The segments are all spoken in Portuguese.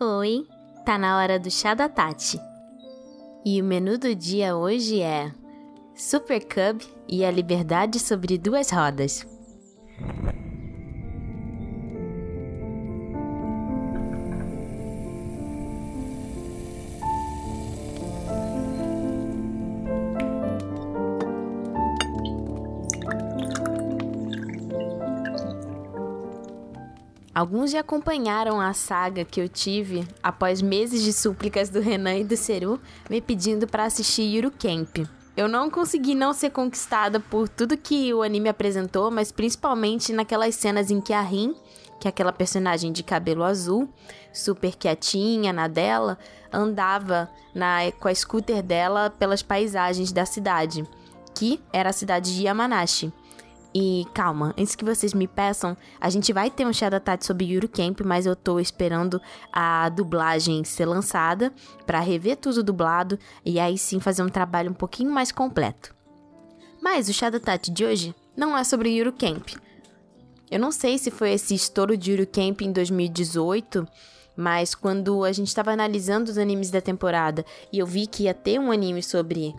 Oi, tá na hora do chá da Tati. E o menu do dia hoje é Super Cub e a liberdade sobre duas rodas. Alguns já acompanharam a saga que eu tive após meses de súplicas do Renan e do Seru me pedindo para assistir Yuru Camp. Eu não consegui não ser conquistada por tudo que o anime apresentou, mas principalmente naquelas cenas em que a Rin, que é aquela personagem de cabelo azul, super quietinha na dela, andava na, com a scooter dela pelas paisagens da cidade, que era a cidade de Yamanashi. E calma, antes que vocês me peçam, a gente vai ter um chá da sobre Yuru Camp, mas eu tô esperando a dublagem ser lançada para rever tudo dublado e aí sim fazer um trabalho um pouquinho mais completo. Mas o chá da de hoje não é sobre Yuru Camp. Eu não sei se foi esse estouro de Yuru Camp em 2018, mas quando a gente estava analisando os animes da temporada e eu vi que ia ter um anime sobre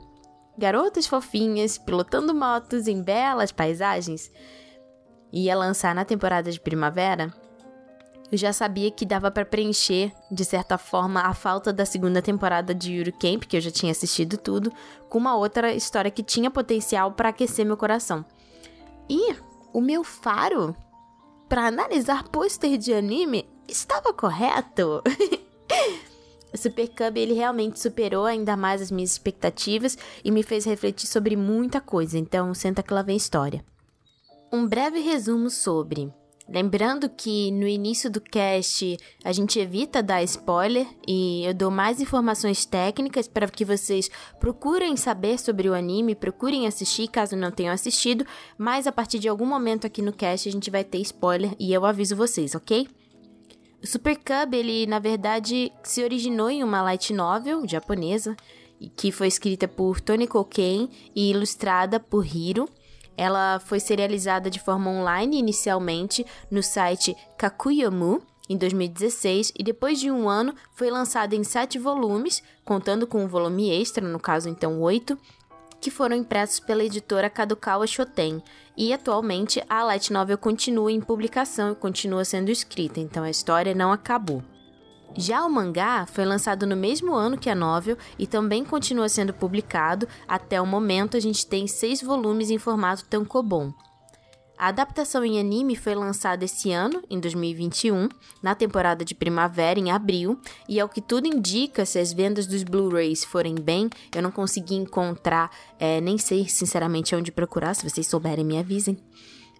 garotas fofinhas pilotando motos em belas paisagens, ia lançar na temporada de primavera, eu já sabia que dava para preencher, de certa forma, a falta da segunda temporada de Yuri Camp, que eu já tinha assistido tudo, com uma outra história que tinha potencial para aquecer meu coração. E o meu faro para analisar pôster de anime estava correto. Super Cub ele realmente superou ainda mais as minhas expectativas e me fez refletir sobre muita coisa, então senta que lá vem história. Um breve resumo sobre. Lembrando que no início do cast a gente evita dar spoiler e eu dou mais informações técnicas para que vocês procurem saber sobre o anime, procurem assistir caso não tenham assistido, mas a partir de algum momento aqui no cast a gente vai ter spoiler e eu aviso vocês, ok? Super Cub, ele na verdade se originou em uma light novel japonesa, que foi escrita por Tony Koken e ilustrada por Hiro. Ela foi serializada de forma online inicialmente no site Kakuyomu em 2016 e depois de um ano foi lançada em sete volumes, contando com um volume extra, no caso então oito, que foram impressos pela editora Kadokawa Shoten. E atualmente a light novel continua em publicação e continua sendo escrita, então a história não acabou. Já o mangá foi lançado no mesmo ano que a novel e também continua sendo publicado. Até o momento, a gente tem seis volumes em formato tankobon. A adaptação em anime foi lançada esse ano, em 2021, na temporada de primavera, em abril, e ao que tudo indica, se as vendas dos Blu-rays forem bem, eu não consegui encontrar, é, nem sei sinceramente onde procurar, se vocês souberem me avisem.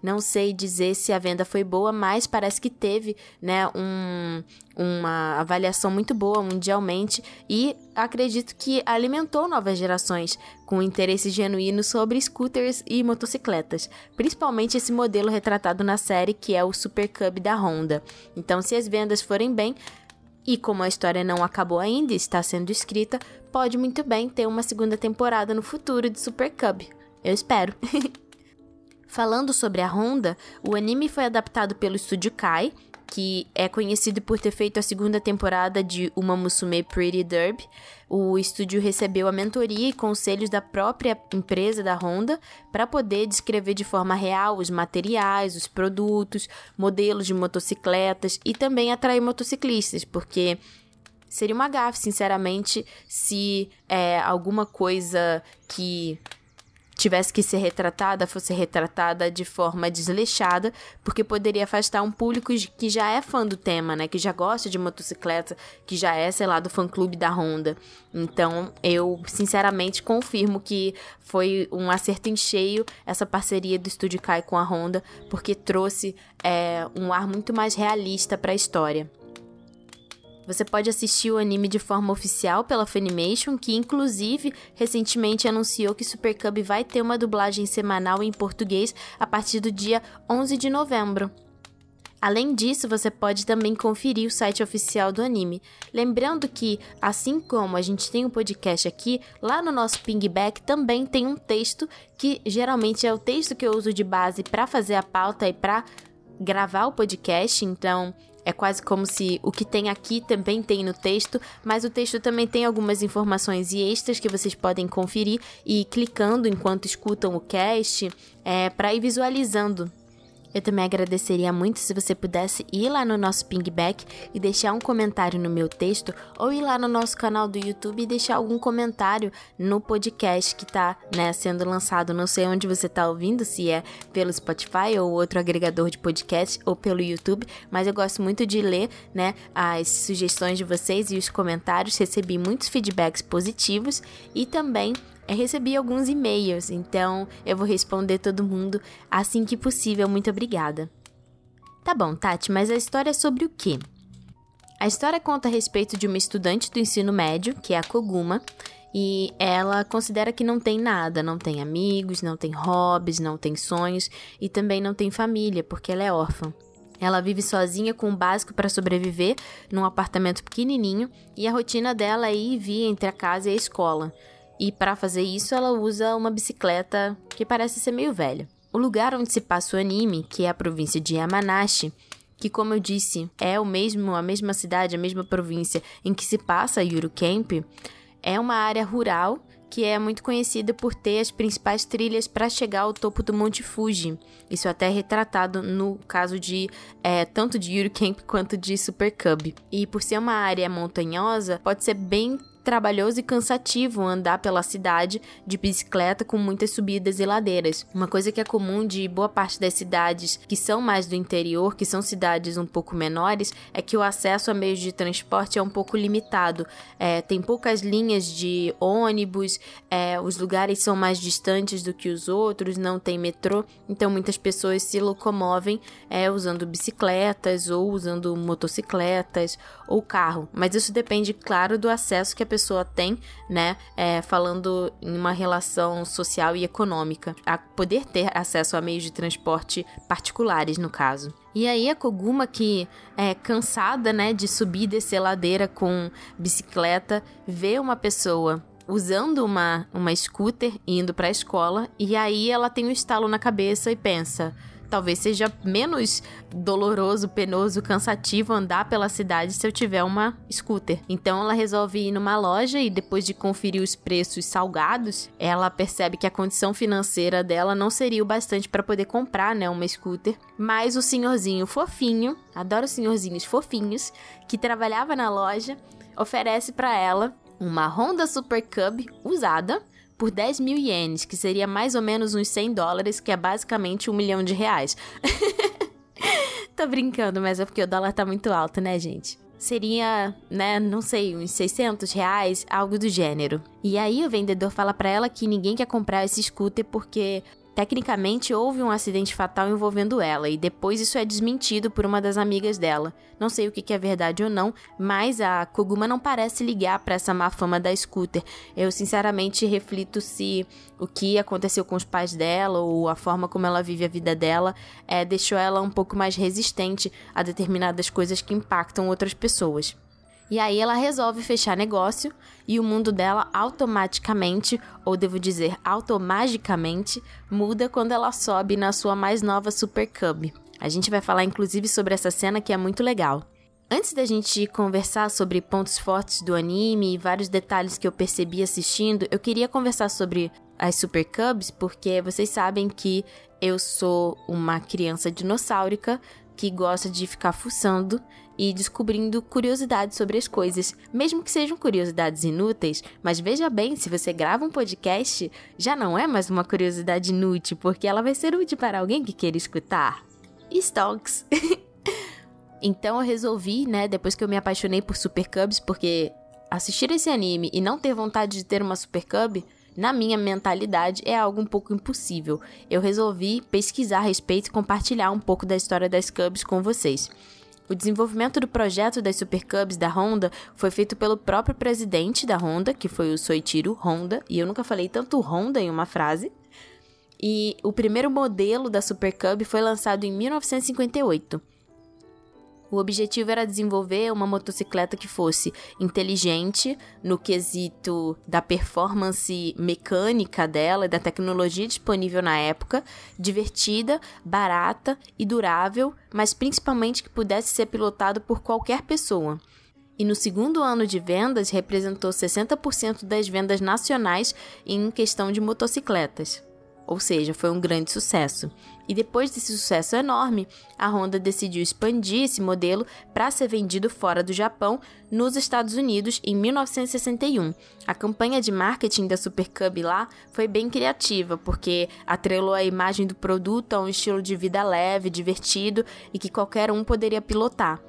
Não sei dizer se a venda foi boa, mas parece que teve né, um, uma avaliação muito boa mundialmente e acredito que alimentou novas gerações com interesse genuíno sobre scooters e motocicletas, principalmente esse modelo retratado na série que é o Super Cub da Honda. Então, se as vendas forem bem, e como a história não acabou ainda e está sendo escrita, pode muito bem ter uma segunda temporada no futuro de Super Cub. Eu espero. Falando sobre a Honda, o anime foi adaptado pelo estúdio Kai, que é conhecido por ter feito a segunda temporada de Uma Musume Pretty Derby. O estúdio recebeu a mentoria e conselhos da própria empresa da Honda para poder descrever de forma real os materiais, os produtos, modelos de motocicletas e também atrair motociclistas, porque seria uma gafe, sinceramente, se é, alguma coisa que tivesse que ser retratada, fosse retratada de forma desleixada, porque poderia afastar um público que já é fã do tema, né? Que já gosta de motocicleta, que já é, sei lá, do fã-clube da Honda. Então, eu sinceramente confirmo que foi um acerto em cheio essa parceria do Estúdio Kai com a Honda, porque trouxe é, um ar muito mais realista para a história. Você pode assistir o anime de forma oficial pela Funimation, que inclusive recentemente anunciou que Super Cub vai ter uma dublagem semanal em português a partir do dia 11 de novembro. Além disso, você pode também conferir o site oficial do anime. Lembrando que, assim como a gente tem um podcast aqui, lá no nosso pingback também tem um texto que geralmente é o texto que eu uso de base para fazer a pauta e para gravar o podcast. Então, É quase como se o que tem aqui também tem no texto, mas o texto também tem algumas informações extras que vocês podem conferir e clicando enquanto escutam o cast é, para ir visualizando eu também agradeceria muito se você pudesse ir lá no nosso pingback e deixar um comentário no meu texto, ou ir lá no nosso canal do YouTube e deixar algum comentário no podcast que está né, sendo lançado. Não sei onde você está ouvindo, se é pelo Spotify ou outro agregador de podcast ou pelo YouTube, mas eu gosto muito de ler né, as sugestões de vocês e os comentários. Recebi muitos feedbacks positivos e também eu recebi alguns e-mails, então eu vou responder todo mundo assim que possível. Muito obrigada. Tá bom, Tati, mas a história é sobre o quê? A história conta a respeito de uma estudante do ensino médio, que é a Koguma, e ela considera que não tem nada, não tem amigos, não tem hobbies, não tem sonhos e também não tem família, porque ela é órfã. Ela vive sozinha com o básico para sobreviver num apartamento pequenininho e a rotina dela é ir e vir entre a casa e a escola. E para fazer isso, ela usa uma bicicleta que parece ser meio velha. O lugar onde se passa o anime, que é a província de Yamanashi, que como eu disse, é o mesmo a mesma cidade, a mesma província em que se passa Yuru Camp, é uma área rural que é muito conhecida por ter as principais trilhas para chegar ao topo do Monte Fuji. Isso até é retratado no caso de é, tanto de Yuri Camp quanto de Super Cub. E por ser uma área montanhosa, pode ser bem trabalhoso e cansativo andar pela cidade de bicicleta com muitas subidas e ladeiras. Uma coisa que é comum de boa parte das cidades que são mais do interior, que são cidades um pouco menores, é que o acesso a meios de transporte é um pouco limitado. É, tem poucas linhas de ônibus, é, os lugares são mais distantes do que os outros, não tem metrô, então muitas pessoas se locomovem é, usando bicicletas ou usando motocicletas ou carro. Mas isso depende, claro, do acesso que a pessoa pessoa tem, né? É, falando em uma relação social e econômica, a poder ter acesso a meios de transporte particulares, no caso. E aí a Koguma, que é cansada, né, de subir e descer ladeira com bicicleta, vê uma pessoa usando uma, uma scooter indo para a escola e aí ela tem um estalo na cabeça e pensa: talvez seja menos doloroso, penoso, cansativo andar pela cidade se eu tiver uma scooter. Então ela resolve ir numa loja e depois de conferir os preços salgados, ela percebe que a condição financeira dela não seria o bastante para poder comprar, né, uma scooter. Mas o senhorzinho fofinho, adoro senhorzinhos fofinhos, que trabalhava na loja, oferece para ela uma Honda Super Cub usada por 10 mil ienes, que seria mais ou menos uns 100 dólares, que é basicamente um milhão de reais. Tô brincando, mas é porque o dólar tá muito alto, né, gente? Seria, né, não sei, uns 600 reais, algo do gênero. E aí o vendedor fala para ela que ninguém quer comprar esse scooter porque Tecnicamente, houve um acidente fatal envolvendo ela, e depois isso é desmentido por uma das amigas dela. Não sei o que é verdade ou não, mas a Koguma não parece ligar para essa má fama da scooter. Eu sinceramente reflito se o que aconteceu com os pais dela ou a forma como ela vive a vida dela é, deixou ela um pouco mais resistente a determinadas coisas que impactam outras pessoas. E aí ela resolve fechar negócio e o mundo dela automaticamente, ou devo dizer automagicamente, muda quando ela sobe na sua mais nova Super Cub. A gente vai falar inclusive sobre essa cena que é muito legal. Antes da gente conversar sobre pontos fortes do anime e vários detalhes que eu percebi assistindo, eu queria conversar sobre as Super Cubs, porque vocês sabem que eu sou uma criança dinossáurica que gosta de ficar fuçando e descobrindo curiosidades sobre as coisas, mesmo que sejam curiosidades inúteis, mas veja bem, se você grava um podcast, já não é mais uma curiosidade inútil, porque ela vai ser útil para alguém que queira escutar. Stonks. então eu resolvi, né, depois que eu me apaixonei por Super Cubs, porque assistir esse anime e não ter vontade de ter uma Super Cub na minha mentalidade, é algo um pouco impossível. Eu resolvi pesquisar a respeito e compartilhar um pouco da história das Cubs com vocês. O desenvolvimento do projeto das Super Cubs da Honda foi feito pelo próprio presidente da Honda, que foi o Soichiro Honda, e eu nunca falei tanto Honda em uma frase. E o primeiro modelo da Super Cub foi lançado em 1958. O objetivo era desenvolver uma motocicleta que fosse inteligente no quesito da performance mecânica dela e da tecnologia disponível na época, divertida, barata e durável, mas principalmente que pudesse ser pilotado por qualquer pessoa. E no segundo ano de vendas representou 60% das vendas nacionais em questão de motocicletas ou seja, foi um grande sucesso. E depois desse sucesso enorme, a Honda decidiu expandir esse modelo para ser vendido fora do Japão, nos Estados Unidos, em 1961. A campanha de marketing da Super Cub lá foi bem criativa, porque atrelou a imagem do produto a um estilo de vida leve, divertido e que qualquer um poderia pilotar.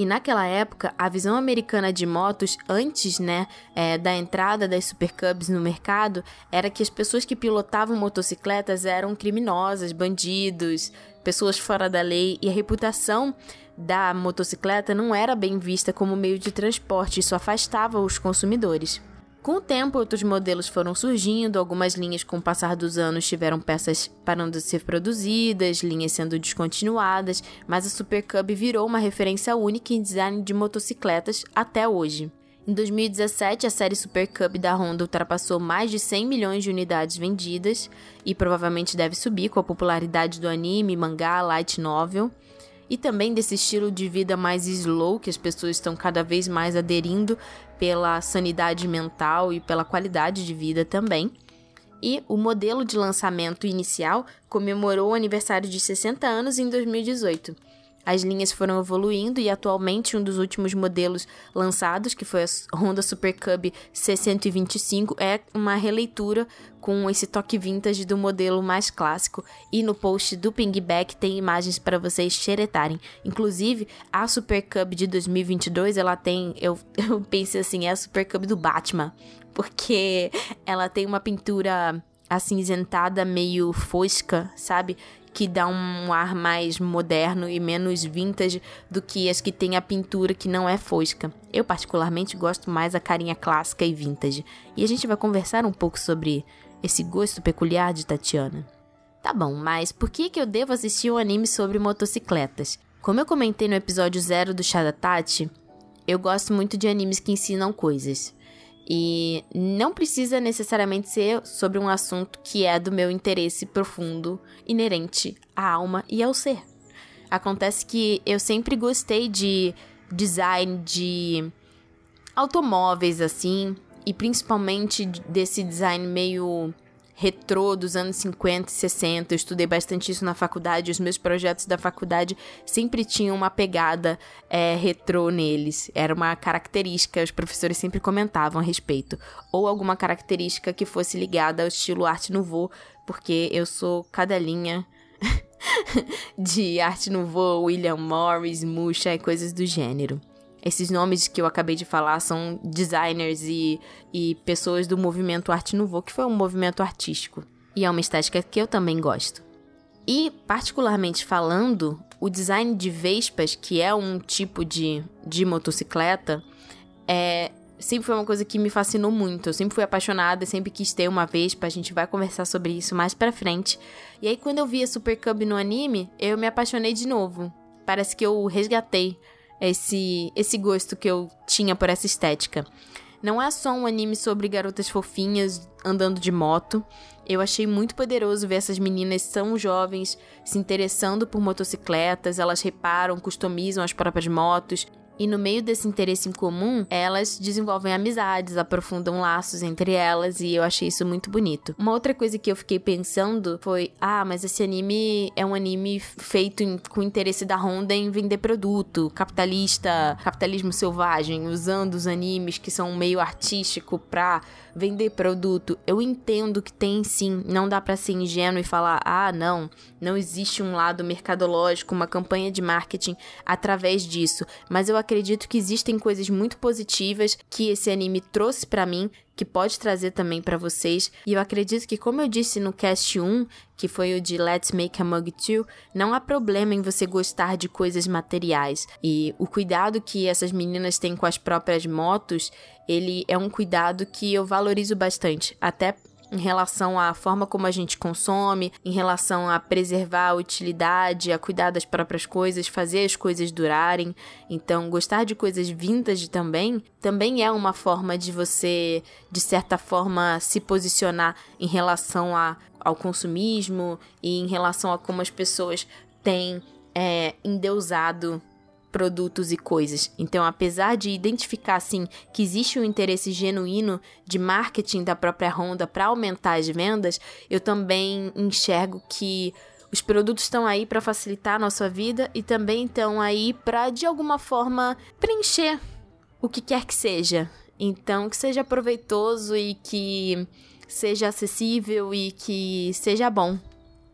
E naquela época, a visão americana de motos, antes né, é, da entrada das Super Cubs no mercado, era que as pessoas que pilotavam motocicletas eram criminosas, bandidos, pessoas fora da lei, e a reputação da motocicleta não era bem vista como meio de transporte, isso afastava os consumidores. Com o tempo, outros modelos foram surgindo, algumas linhas, com o passar dos anos, tiveram peças parando de ser produzidas, linhas sendo descontinuadas, mas a Super Cub virou uma referência única em design de motocicletas até hoje. Em 2017, a série Super Cub da Honda ultrapassou mais de 100 milhões de unidades vendidas e provavelmente deve subir com a popularidade do anime, mangá, light novel e também desse estilo de vida mais slow que as pessoas estão cada vez mais aderindo pela sanidade mental e pela qualidade de vida também. E o modelo de lançamento inicial comemorou o aniversário de 60 anos em 2018. As linhas foram evoluindo e atualmente um dos últimos modelos lançados, que foi a Honda Super Cub C125, é uma releitura com esse toque vintage do modelo mais clássico. E no post do Pingback tem imagens para vocês xeretarem. Inclusive, a Super Cub de 2022, ela tem, eu, eu pensei assim, é a Super Cub do Batman, porque ela tem uma pintura acinzentada meio fosca, sabe? que dá um ar mais moderno e menos vintage do que as que tem a pintura que não é fosca. Eu particularmente gosto mais da carinha clássica e vintage. E a gente vai conversar um pouco sobre esse gosto peculiar de Tatiana. Tá bom, mas por que, que eu devo assistir um anime sobre motocicletas? Como eu comentei no episódio 0 do Chá da Tati, eu gosto muito de animes que ensinam coisas. E não precisa necessariamente ser sobre um assunto que é do meu interesse profundo, inerente à alma e ao ser. Acontece que eu sempre gostei de design de automóveis assim, e principalmente desse design meio retrô dos anos 50 e 60. Eu estudei bastante isso na faculdade. Os meus projetos da faculdade sempre tinham uma pegada é, retrô neles. Era uma característica, os professores sempre comentavam a respeito. Ou alguma característica que fosse ligada ao estilo arte nouveau, porque eu sou cadelinha de arte nouveau, William Morris, Musha e coisas do gênero. Esses nomes que eu acabei de falar são designers e, e pessoas do movimento Arte Nouveau, que foi um movimento artístico. E é uma estética que eu também gosto. E, particularmente falando, o design de Vespas, que é um tipo de, de motocicleta, é, sempre foi uma coisa que me fascinou muito. Eu sempre fui apaixonada, sempre quis ter uma Vespa. A gente vai conversar sobre isso mais pra frente. E aí, quando eu vi a Super Cub no anime, eu me apaixonei de novo. Parece que eu resgatei esse, esse gosto que eu tinha por essa estética. Não é só um anime sobre garotas fofinhas andando de moto. Eu achei muito poderoso ver essas meninas tão jovens se interessando por motocicletas, elas reparam, customizam as próprias motos e no meio desse interesse em comum, elas desenvolvem amizades, aprofundam laços entre elas e eu achei isso muito bonito. Uma outra coisa que eu fiquei pensando foi: ah, mas esse anime é um anime feito em, com interesse da Honda em vender produto, capitalista, capitalismo selvagem, usando os animes que são meio artístico pra vender produto. Eu entendo que tem sim, não dá para ser ingênuo e falar: "Ah, não, não existe um lado mercadológico, uma campanha de marketing através disso", mas eu acredito que existem coisas muito positivas que esse anime trouxe para mim que pode trazer também para vocês. E eu acredito que, como eu disse no cast 1, que foi o de Let's Make a Mug 2, não há problema em você gostar de coisas materiais. E o cuidado que essas meninas têm com as próprias motos, ele é um cuidado que eu valorizo bastante. Até em relação à forma como a gente consome, em relação a preservar a utilidade, a cuidar das próprias coisas, fazer as coisas durarem. Então, gostar de coisas vintage também, também é uma forma de você, de certa forma, se posicionar em relação a, ao consumismo e em relação a como as pessoas têm é, endeusado produtos e coisas. Então, apesar de identificar assim que existe um interesse genuíno de marketing da própria Honda para aumentar as vendas, eu também enxergo que os produtos estão aí para facilitar a nossa vida e também estão aí para de alguma forma preencher o que quer que seja. Então, que seja proveitoso e que seja acessível e que seja bom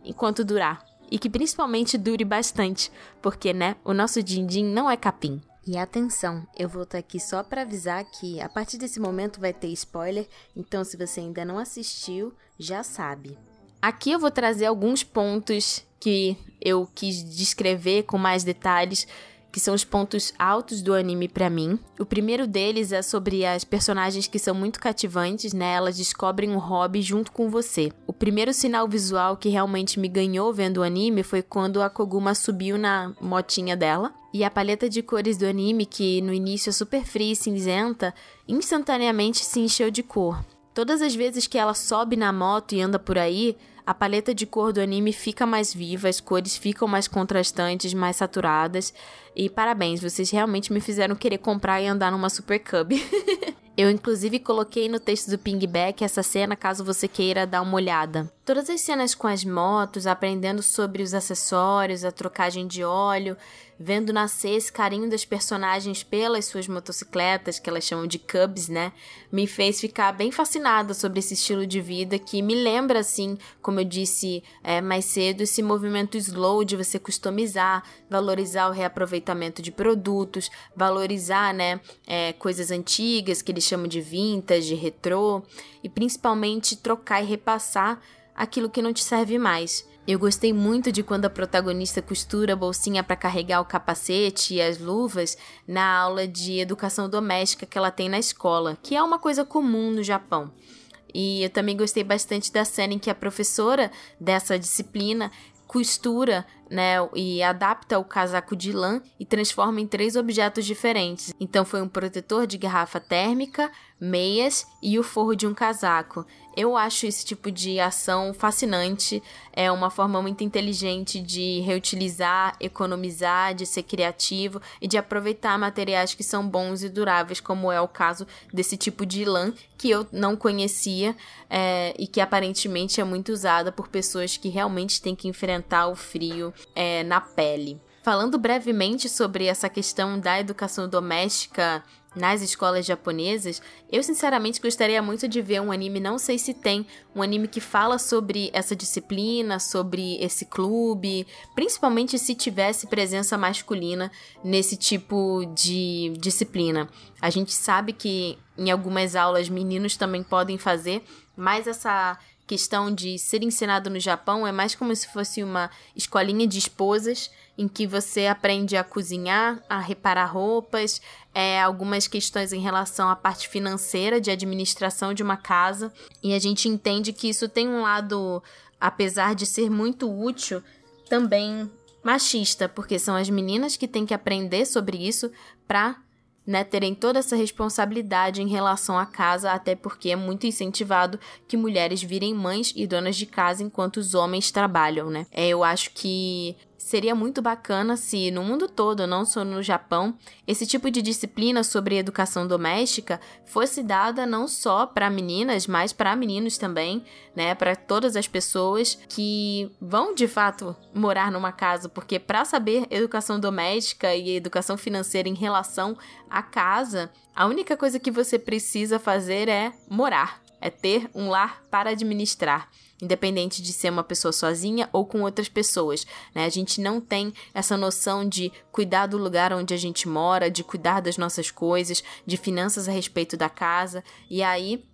enquanto durar e que principalmente dure bastante, porque, né, o nosso din-din não é capim. E atenção, eu vou estar aqui só para avisar que a partir desse momento vai ter spoiler, então se você ainda não assistiu, já sabe. Aqui eu vou trazer alguns pontos que eu quis descrever com mais detalhes que são os pontos altos do anime para mim. O primeiro deles é sobre as personagens que são muito cativantes, né? Elas descobrem um hobby junto com você. O primeiro sinal visual que realmente me ganhou vendo o anime foi quando a Koguma subiu na motinha dela. E a paleta de cores do anime, que no início é super fria e cinzenta, instantaneamente se encheu de cor. Todas as vezes que ela sobe na moto e anda por aí, a paleta de cor do anime fica mais viva, as cores ficam mais contrastantes, mais saturadas. E parabéns, vocês realmente me fizeram querer comprar e andar numa Super Cub. Eu, inclusive, coloquei no texto do Pingback essa cena caso você queira dar uma olhada. Todas as cenas com as motos, aprendendo sobre os acessórios, a trocagem de óleo, vendo nascer esse carinho das personagens pelas suas motocicletas, que elas chamam de Cubs, né? Me fez ficar bem fascinada sobre esse estilo de vida que me lembra, assim, como eu disse é, mais cedo, esse movimento slow de você customizar, valorizar o reaproveitamento de produtos, valorizar, né, é, coisas antigas que eles chamam de vintage, retrô, e principalmente trocar e repassar aquilo que não te serve mais. Eu gostei muito de quando a protagonista costura a bolsinha para carregar o capacete e as luvas na aula de educação doméstica que ela tem na escola, que é uma coisa comum no Japão. E eu também gostei bastante da cena em que a professora dessa disciplina costura, né, e adapta o casaco de lã e transforma em três objetos diferentes. Então foi um protetor de garrafa térmica, meias e o forro de um casaco. Eu acho esse tipo de ação fascinante, é uma forma muito inteligente de reutilizar, economizar, de ser criativo e de aproveitar materiais que são bons e duráveis, como é o caso desse tipo de lã que eu não conhecia é, e que aparentemente é muito usada por pessoas que realmente têm que enfrentar o frio é, na pele. Falando brevemente sobre essa questão da educação doméstica nas escolas japonesas, eu sinceramente gostaria muito de ver um anime, não sei se tem, um anime que fala sobre essa disciplina, sobre esse clube, principalmente se tivesse presença masculina nesse tipo de disciplina. A gente sabe que em algumas aulas meninos também podem fazer, mas essa questão de ser ensinado no Japão é mais como se fosse uma escolinha de esposas em que você aprende a cozinhar, a reparar roupas, é, algumas questões em relação à parte financeira de administração de uma casa. E a gente entende que isso tem um lado, apesar de ser muito útil, também machista, porque são as meninas que têm que aprender sobre isso para né, terem toda essa responsabilidade em relação à casa, até porque é muito incentivado que mulheres virem mães e donas de casa enquanto os homens trabalham, né? É, eu acho que seria muito bacana se no mundo todo, não só no Japão, esse tipo de disciplina sobre educação doméstica fosse dada não só para meninas, mas para meninos também, né, para todas as pessoas que vão de fato morar numa casa, porque para saber educação doméstica e educação financeira em relação à casa, a única coisa que você precisa fazer é morar, é ter um lar para administrar independente de ser uma pessoa sozinha ou com outras pessoas. Né? A gente não tem essa noção de cuidar do lugar onde a gente mora, de cuidar das nossas coisas, de finanças a respeito da casa. E aí,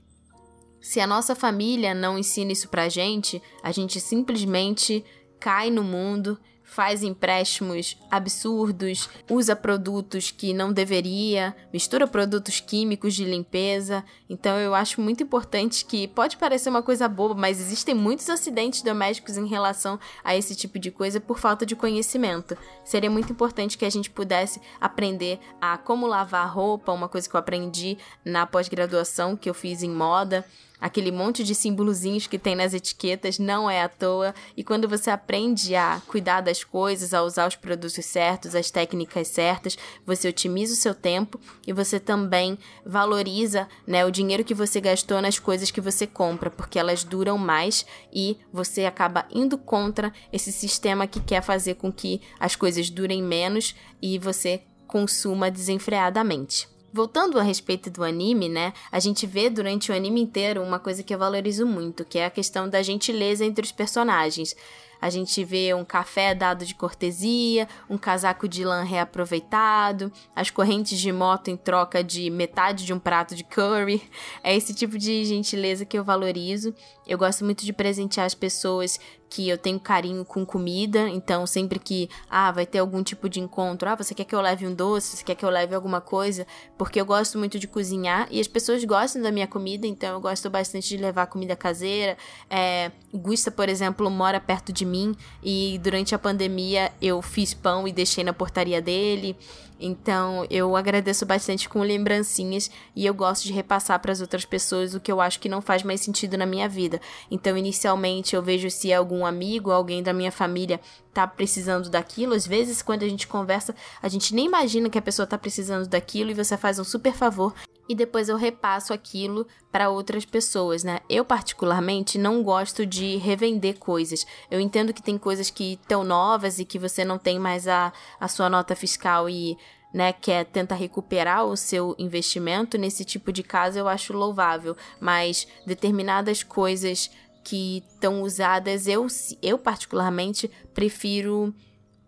se a nossa família não ensina isso pra gente, a gente simplesmente cai no mundo, faz empréstimos absurdos, usa produtos que não deveria, mistura produtos químicos de limpeza. Então eu acho muito importante que pode parecer uma coisa boba, mas existem muitos acidentes domésticos em relação a esse tipo de coisa por falta de conhecimento. Seria muito importante que a gente pudesse aprender a como lavar roupa, uma coisa que eu aprendi na pós-graduação que eu fiz em moda aquele monte de símbolozinhos que tem nas etiquetas não é à toa. E quando você aprende a cuidar das coisas, a usar os produtos certos, as técnicas certas, você otimiza o seu tempo e você também valoriza né, o dinheiro que você gastou nas coisas que você compra, porque elas duram mais e você acaba indo contra esse sistema que quer fazer com que as coisas durem menos e você consuma desenfreadamente. Voltando a respeito do anime, né? A gente vê durante o anime inteiro uma coisa que eu valorizo muito, que é a questão da gentileza entre os personagens. A gente vê um café dado de cortesia, um casaco de lã reaproveitado, as correntes de moto em troca de metade de um prato de curry. É esse tipo de gentileza que eu valorizo. Eu gosto muito de presentear as pessoas que eu tenho carinho com comida, então sempre que ah, vai ter algum tipo de encontro, ah, você quer que eu leve um doce, você quer que eu leve alguma coisa, porque eu gosto muito de cozinhar e as pessoas gostam da minha comida, então eu gosto bastante de levar comida caseira. É, Gusta, por exemplo, mora perto de mim e durante a pandemia eu fiz pão e deixei na portaria dele. Então, eu agradeço bastante com lembrancinhas e eu gosto de repassar para as outras pessoas o que eu acho que não faz mais sentido na minha vida. Então, inicialmente, eu vejo se algum amigo, alguém da minha família tá precisando daquilo. Às vezes, quando a gente conversa, a gente nem imagina que a pessoa tá precisando daquilo e você faz um super favor e depois eu repasso aquilo para outras pessoas, né? Eu particularmente não gosto de revender coisas. Eu entendo que tem coisas que estão novas e que você não tem mais a, a sua nota fiscal e né, quer tentar recuperar o seu investimento, nesse tipo de caso eu acho louvável, mas determinadas coisas que estão usadas, eu, eu particularmente prefiro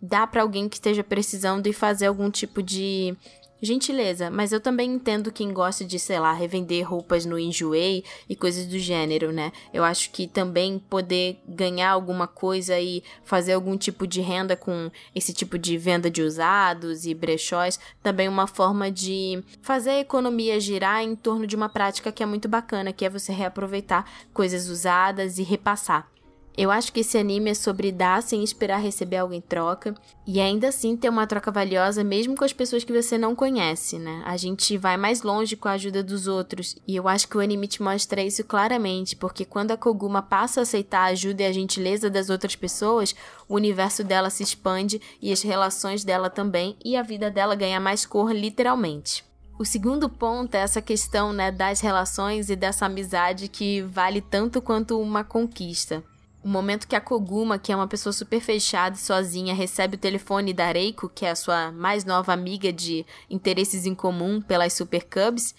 dar para alguém que esteja precisando e fazer algum tipo de gentileza, mas eu também entendo quem gosta de, sei lá, revender roupas no Enjoei e coisas do gênero, né? Eu acho que também poder ganhar alguma coisa e fazer algum tipo de renda com esse tipo de venda de usados e brechós, também uma forma de fazer a economia girar em torno de uma prática que é muito bacana, que é você reaproveitar coisas usadas e repassar. Eu acho que esse anime é sobre dar sem esperar receber algo em troca e ainda assim ter uma troca valiosa mesmo com as pessoas que você não conhece, né? A gente vai mais longe com a ajuda dos outros e eu acho que o anime te mostra isso claramente, porque quando a Koguma passa a aceitar a ajuda e a gentileza das outras pessoas, o universo dela se expande e as relações dela também e a vida dela ganha mais cor literalmente. O segundo ponto é essa questão né, das relações e dessa amizade que vale tanto quanto uma conquista. O momento que a Koguma, que é uma pessoa super fechada e sozinha, recebe o telefone da Reiko, que é a sua mais nova amiga de interesses em comum pelas Super Cubs,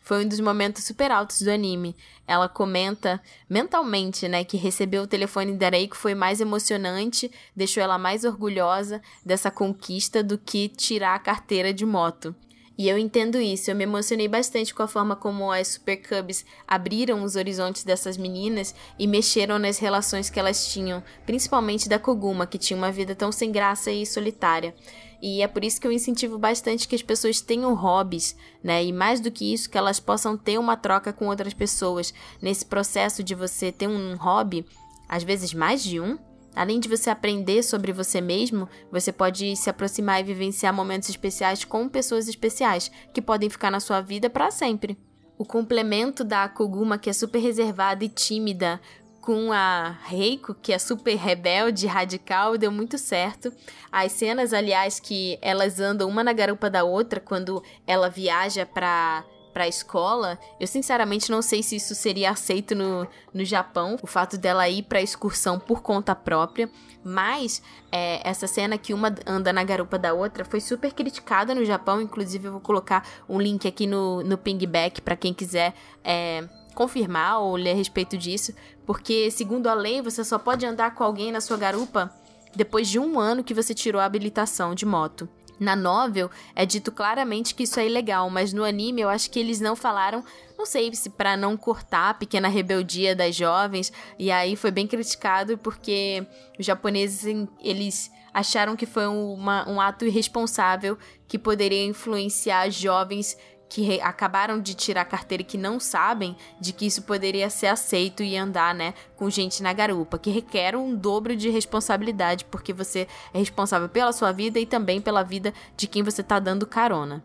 foi um dos momentos super altos do anime. Ela comenta mentalmente, né, que receber o telefone da Reiko foi mais emocionante, deixou ela mais orgulhosa dessa conquista do que tirar a carteira de moto. E eu entendo isso. Eu me emocionei bastante com a forma como as Super Cubs abriram os horizontes dessas meninas e mexeram nas relações que elas tinham, principalmente da Koguma, que tinha uma vida tão sem graça e solitária. E é por isso que eu incentivo bastante que as pessoas tenham hobbies, né? E mais do que isso, que elas possam ter uma troca com outras pessoas. Nesse processo de você ter um hobby, às vezes mais de um, Além de você aprender sobre você mesmo, você pode se aproximar e vivenciar momentos especiais com pessoas especiais, que podem ficar na sua vida para sempre. O complemento da Koguma, que é super reservada e tímida, com a Reiko, que é super rebelde, radical, deu muito certo. As cenas, aliás, que elas andam uma na garupa da outra quando ela viaja para para a escola, eu sinceramente não sei se isso seria aceito no, no Japão, o fato dela ir para excursão por conta própria, mas é, essa cena que uma anda na garupa da outra foi super criticada no Japão, inclusive eu vou colocar um link aqui no, no pingback para quem quiser é, confirmar ou ler a respeito disso, porque segundo a lei você só pode andar com alguém na sua garupa depois de um ano que você tirou a habilitação de moto. Na novel é dito claramente que isso é ilegal, mas no anime eu acho que eles não falaram, não sei se para não cortar a pequena rebeldia das jovens, e aí foi bem criticado porque os japoneses eles acharam que foi uma, um ato irresponsável que poderia influenciar jovens que acabaram de tirar a carteira e que não sabem de que isso poderia ser aceito e andar, né, com gente na garupa, que requer um dobro de responsabilidade, porque você é responsável pela sua vida e também pela vida de quem você está dando carona.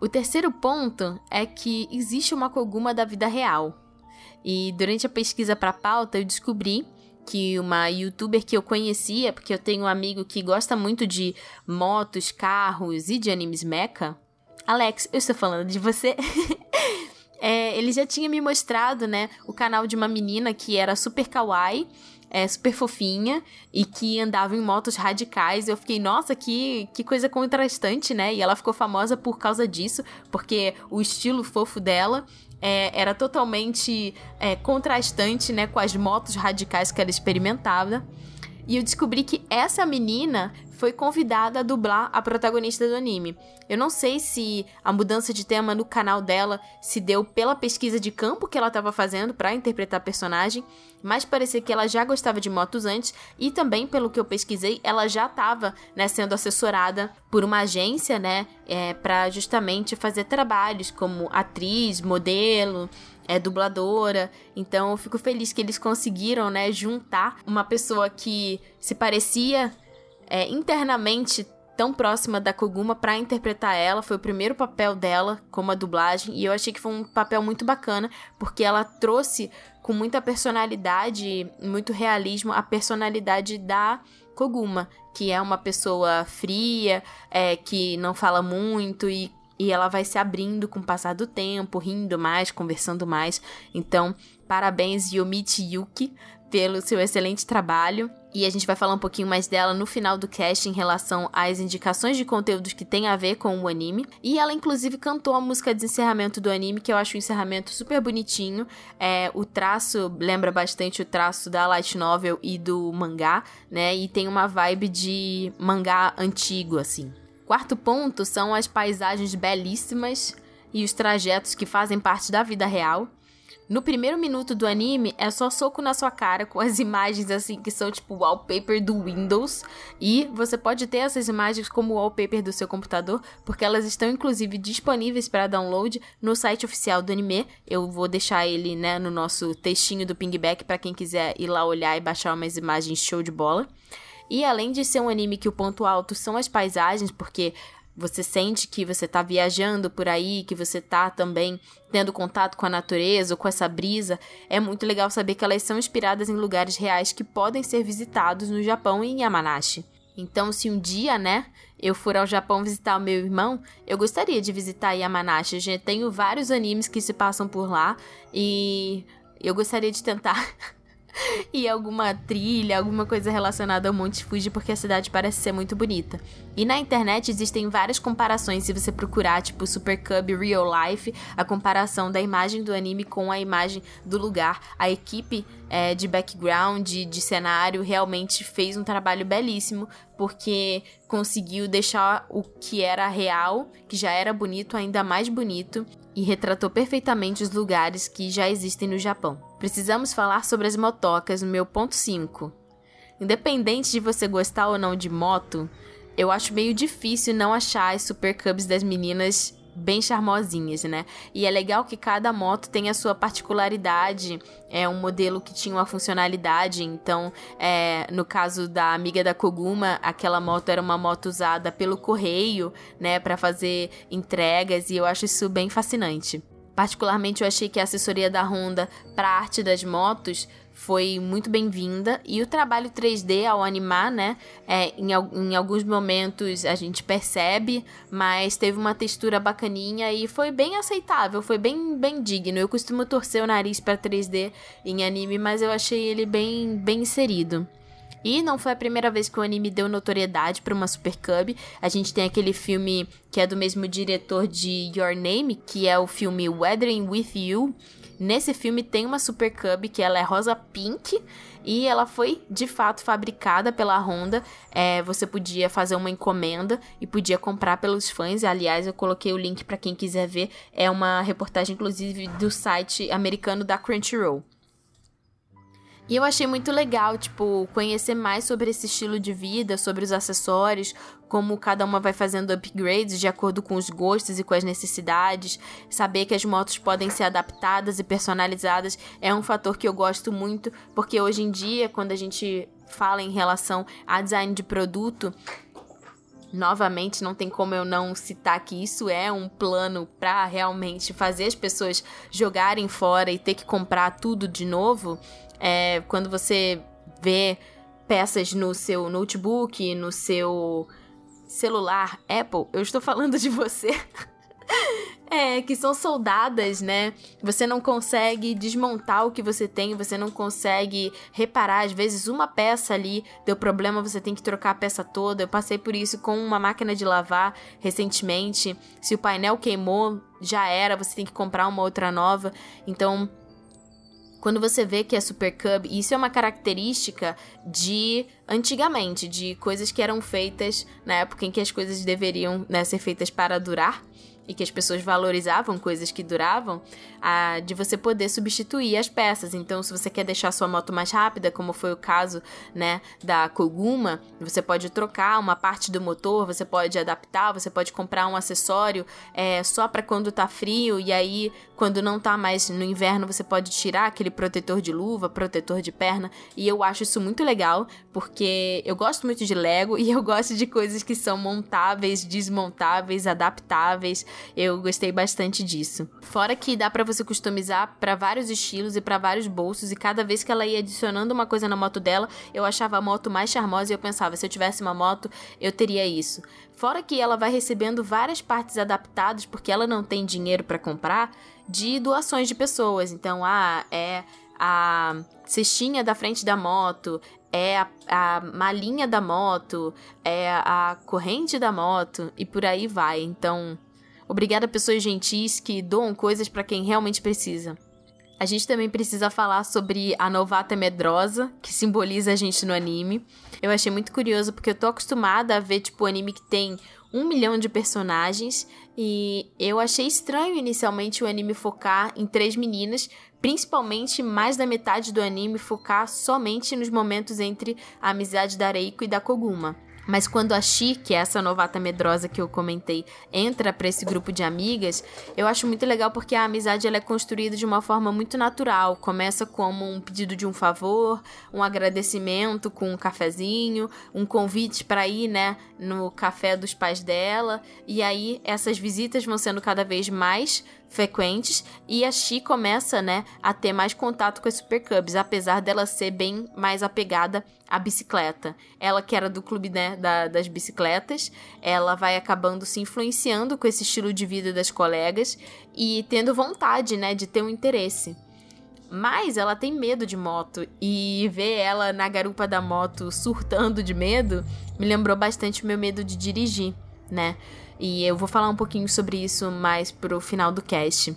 O terceiro ponto é que existe uma Koguma da vida real. E durante a pesquisa para a pauta eu descobri que uma youtuber que eu conhecia, porque eu tenho um amigo que gosta muito de motos, carros e de animes mecha, Alex, eu estou falando de você. é, ele já tinha me mostrado, né, o canal de uma menina que era super kawaii, é, super fofinha e que andava em motos radicais. Eu fiquei, nossa, que, que coisa contrastante, né? E ela ficou famosa por causa disso, porque o estilo fofo dela é, era totalmente é, contrastante, né, com as motos radicais que ela experimentava. E eu descobri que essa menina foi convidada a dublar a protagonista do anime. Eu não sei se a mudança de tema no canal dela se deu pela pesquisa de campo que ela estava fazendo para interpretar a personagem, mas parecia que ela já gostava de motos antes e também pelo que eu pesquisei, ela já estava né, sendo assessorada por uma agência, né, é, para justamente fazer trabalhos como atriz, modelo, é dubladora. Então eu fico feliz que eles conseguiram, né, juntar uma pessoa que se parecia é, internamente tão próxima da Koguma para interpretar ela. Foi o primeiro papel dela como a dublagem e eu achei que foi um papel muito bacana porque ela trouxe com muita personalidade, muito realismo a personalidade da Koguma, que é uma pessoa fria, é, que não fala muito e e ela vai se abrindo com o passar do tempo, rindo mais, conversando mais. Então, parabéns Yomichi Yuki pelo seu excelente trabalho. E a gente vai falar um pouquinho mais dela no final do cast em relação às indicações de conteúdos que tem a ver com o anime. E ela, inclusive, cantou a música de encerramento do anime, que eu acho um encerramento super bonitinho. É, o traço lembra bastante o traço da light novel e do mangá, né? E tem uma vibe de mangá antigo, assim. Quarto ponto são as paisagens belíssimas e os trajetos que fazem parte da vida real. No primeiro minuto do anime é só soco na sua cara com as imagens assim que são tipo wallpaper do Windows e você pode ter essas imagens como wallpaper do seu computador, porque elas estão inclusive disponíveis para download no site oficial do anime. Eu vou deixar ele, né, no nosso textinho do pingback para quem quiser ir lá olhar e baixar umas imagens show de bola. E além de ser um anime que o ponto alto são as paisagens, porque você sente que você está viajando por aí, que você está também tendo contato com a natureza ou com essa brisa, é muito legal saber que elas são inspiradas em lugares reais que podem ser visitados no Japão e em Yamanashi. Então, se um dia, né, eu for ao Japão visitar o meu irmão, eu gostaria de visitar Yamanashi. Eu já tenho vários animes que se passam por lá e eu gostaria de tentar e alguma trilha, alguma coisa relacionada ao Monte Fuji, porque a cidade parece ser muito bonita. E na internet existem várias comparações, se você procurar, tipo Super Cub Real Life, a comparação da imagem do anime com a imagem do lugar. A equipe é, de background, de, de cenário, realmente fez um trabalho belíssimo, porque conseguiu deixar o que era real, que já era bonito, ainda mais bonito, e retratou perfeitamente os lugares que já existem no Japão. Precisamos falar sobre as motocas no meu ponto 5. Independente de você gostar ou não de moto, eu acho meio difícil não achar as Super Cubs das meninas bem charmosinhas, né? E é legal que cada moto tem a sua particularidade. É um modelo que tinha uma funcionalidade. Então, é, no caso da amiga da Koguma, aquela moto era uma moto usada pelo correio, né, para fazer entregas. E eu acho isso bem fascinante. Particularmente, eu achei que a assessoria da Honda para a arte das motos foi muito bem-vinda e o trabalho 3D ao animar, né, é, em, em alguns momentos a gente percebe, mas teve uma textura bacaninha e foi bem aceitável, foi bem, bem digno. Eu costumo torcer o nariz para 3D em anime, mas eu achei ele bem, bem inserido. E não foi a primeira vez que o anime deu notoriedade para uma Super Cub. A gente tem aquele filme que é do mesmo diretor de Your Name, que é o filme Weathering with You, Nesse filme tem uma Super Cub que ela é rosa pink e ela foi de fato fabricada pela Honda. É, você podia fazer uma encomenda e podia comprar pelos fãs. Aliás, eu coloquei o link para quem quiser ver. É uma reportagem, inclusive, do site americano da Crunchyroll. E eu achei muito legal, tipo, conhecer mais sobre esse estilo de vida, sobre os acessórios, como cada uma vai fazendo upgrades de acordo com os gostos e com as necessidades. Saber que as motos podem ser adaptadas e personalizadas é um fator que eu gosto muito, porque hoje em dia, quando a gente fala em relação a design de produto, novamente não tem como eu não citar que isso é um plano para realmente fazer as pessoas jogarem fora e ter que comprar tudo de novo. É, quando você vê peças no seu notebook, no seu celular Apple, eu estou falando de você. É, que são soldadas, né? Você não consegue desmontar o que você tem, você não consegue reparar. Às vezes, uma peça ali deu problema, você tem que trocar a peça toda. Eu passei por isso com uma máquina de lavar recentemente. Se o painel queimou, já era, você tem que comprar uma outra nova. Então, quando você vê que é Super Cub, isso é uma característica de antigamente, de coisas que eram feitas na época em que as coisas deveriam né, ser feitas para durar e que as pessoas valorizavam coisas que duravam, a, de você poder substituir as peças. Então, se você quer deixar sua moto mais rápida, como foi o caso, né, da Koguma, você pode trocar uma parte do motor, você pode adaptar, você pode comprar um acessório é, só para quando tá frio e aí quando não tá mais no inverno, você pode tirar aquele protetor de luva, protetor de perna, e eu acho isso muito legal, porque eu gosto muito de Lego e eu gosto de coisas que são montáveis, desmontáveis, adaptáveis. Eu gostei bastante disso. Fora que dá para você customizar para vários estilos e para vários bolsos e cada vez que ela ia adicionando uma coisa na moto dela, eu achava a moto mais charmosa e eu pensava, se eu tivesse uma moto, eu teria isso. Fora que ela vai recebendo várias partes adaptadas porque ela não tem dinheiro para comprar de doações de pessoas. Então, ah, é a cestinha da frente da moto, é a, a malinha da moto, é a corrente da moto e por aí vai. Então, obrigada a pessoas gentis que doam coisas para quem realmente precisa. A gente também precisa falar sobre a novata medrosa, que simboliza a gente no anime. Eu achei muito curioso porque eu tô acostumada a ver, tipo, anime que tem um milhão de personagens e eu achei estranho inicialmente o anime focar em três meninas, principalmente mais da metade do anime focar somente nos momentos entre a amizade da Reiko e da Koguma. Mas quando a Shi, que é essa novata medrosa que eu comentei, entra para esse grupo de amigas, eu acho muito legal porque a amizade ela é construída de uma forma muito natural. Começa como um pedido de um favor, um agradecimento com um cafezinho, um convite para ir, né, no café dos pais dela, e aí essas visitas vão sendo cada vez mais frequentes e a Shi começa, né, a ter mais contato com as Super Cubs, apesar dela ser bem mais apegada à bicicleta. Ela que era do clube, né, da, das bicicletas, ela vai acabando se influenciando com esse estilo de vida das colegas e tendo vontade, né, de ter um interesse. Mas ela tem medo de moto e ver ela na garupa da moto surtando de medo me lembrou bastante o meu medo de dirigir, né? E eu vou falar um pouquinho sobre isso mais pro final do cast.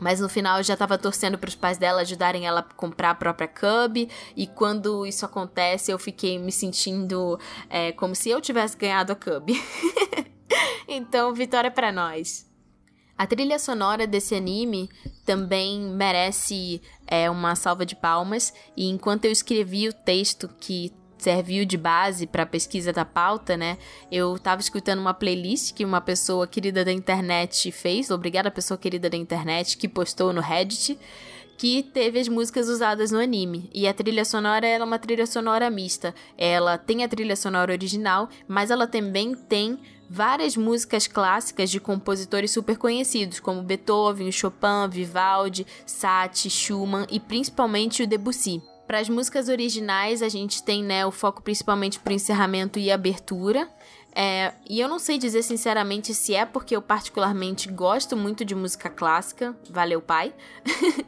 Mas no final eu já tava torcendo para os pais dela ajudarem ela a comprar a própria Cub. E quando isso acontece, eu fiquei me sentindo é, como se eu tivesse ganhado a Cub. então, vitória para nós. A trilha sonora desse anime também merece é, uma salva de palmas. E enquanto eu escrevi o texto que serviu de base para a pesquisa da pauta, né? Eu estava escutando uma playlist que uma pessoa querida da internet fez, obrigada pessoa querida da internet que postou no Reddit, que teve as músicas usadas no anime. E a trilha sonora é uma trilha sonora mista. Ela tem a trilha sonora original, mas ela também tem várias músicas clássicas de compositores super conhecidos, como Beethoven, Chopin, Vivaldi, Satie, Schumann e principalmente o Debussy. Para as músicas originais, a gente tem né, o foco principalmente para o encerramento e abertura. É, e eu não sei dizer sinceramente se é porque eu particularmente gosto muito de música clássica, valeu pai,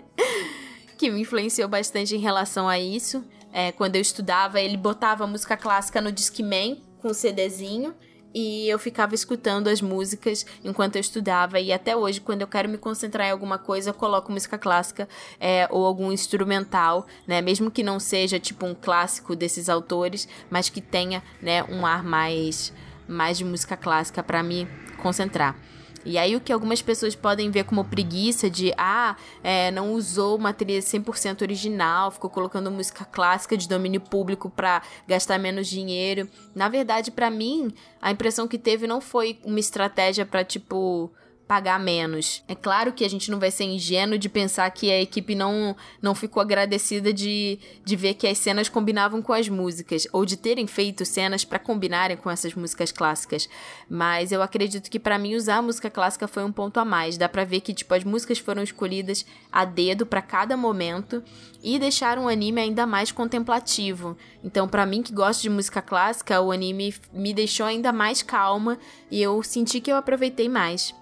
que me influenciou bastante em relação a isso. É, quando eu estudava, ele botava música clássica no Discman com CDzinho e eu ficava escutando as músicas enquanto eu estudava. E até hoje, quando eu quero me concentrar em alguma coisa, eu coloco música clássica é, ou algum instrumental, né? Mesmo que não seja tipo um clássico desses autores, mas que tenha né, um ar mais, mais de música clássica para me concentrar. E aí o que algumas pessoas podem ver como preguiça de, ah, é, não usou uma trilha 100% original, ficou colocando música clássica de domínio público para gastar menos dinheiro. Na verdade, para mim, a impressão que teve não foi uma estratégia para tipo pagar menos. É claro que a gente não vai ser ingênuo de pensar que a equipe não, não ficou agradecida de, de ver que as cenas combinavam com as músicas, ou de terem feito cenas para combinarem com essas músicas clássicas. Mas eu acredito que para mim usar a música clássica foi um ponto a mais. Dá pra ver que tipo as músicas foram escolhidas a dedo para cada momento e deixaram o anime ainda mais contemplativo. Então, para mim que gosto de música clássica, o anime me deixou ainda mais calma e eu senti que eu aproveitei mais.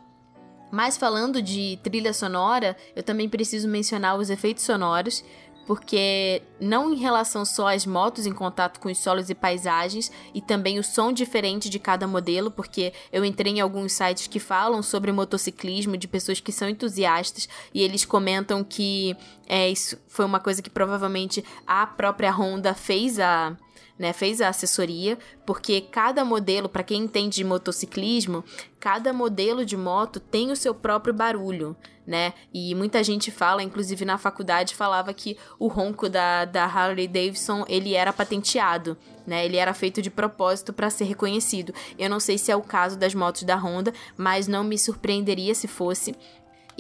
Mas falando de trilha sonora, eu também preciso mencionar os efeitos sonoros, porque não em relação só às motos em contato com os solos e paisagens, e também o som diferente de cada modelo, porque eu entrei em alguns sites que falam sobre motociclismo, de pessoas que são entusiastas, e eles comentam que é, isso foi uma coisa que provavelmente a própria Honda fez a né, fez a assessoria, porque cada modelo, para quem entende de motociclismo, cada modelo de moto tem o seu próprio barulho, né? E muita gente fala, inclusive na faculdade, falava que o ronco da, da Harley Davidson, ele era patenteado, né? Ele era feito de propósito para ser reconhecido. Eu não sei se é o caso das motos da Honda, mas não me surpreenderia se fosse.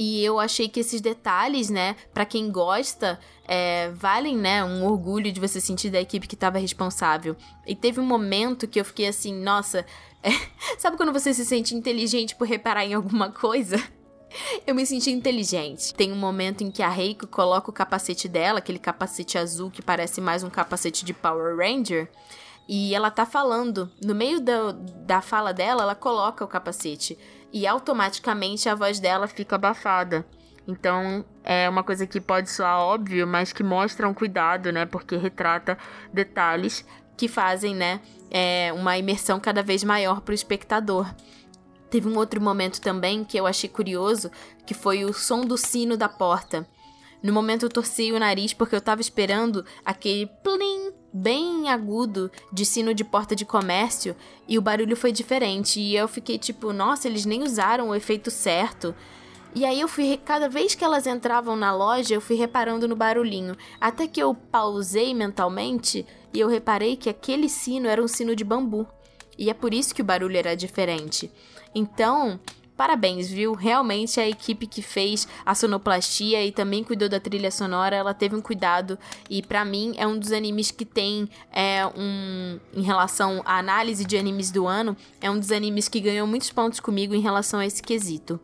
E eu achei que esses detalhes, né, para quem gosta, é, valem, né, um orgulho de você sentir da equipe que estava responsável. E teve um momento que eu fiquei assim, nossa, é, sabe quando você se sente inteligente por reparar em alguma coisa? Eu me senti inteligente. Tem um momento em que a Reiko coloca o capacete dela, aquele capacete azul que parece mais um capacete de Power Ranger. E ela tá falando. No meio da, da fala dela, ela coloca o capacete e automaticamente a voz dela fica abafada. Então, é uma coisa que pode soar óbvio, mas que mostra um cuidado, né? Porque retrata detalhes que fazem, né, é, uma imersão cada vez maior para o espectador. Teve um outro momento também que eu achei curioso, que foi o som do sino da porta. No momento eu torci o nariz porque eu tava esperando aquele plim bem agudo de sino de porta de comércio e o barulho foi diferente e eu fiquei tipo, nossa, eles nem usaram o efeito certo. E aí eu fui, cada vez que elas entravam na loja, eu fui reparando no barulhinho, até que eu pausei mentalmente e eu reparei que aquele sino era um sino de bambu. E é por isso que o barulho era diferente. Então, Parabéns, viu? Realmente a equipe que fez a sonoplastia e também cuidou da trilha sonora, ela teve um cuidado e para mim é um dos animes que tem é, um em relação à análise de animes do ano, é um dos animes que ganhou muitos pontos comigo em relação a esse quesito.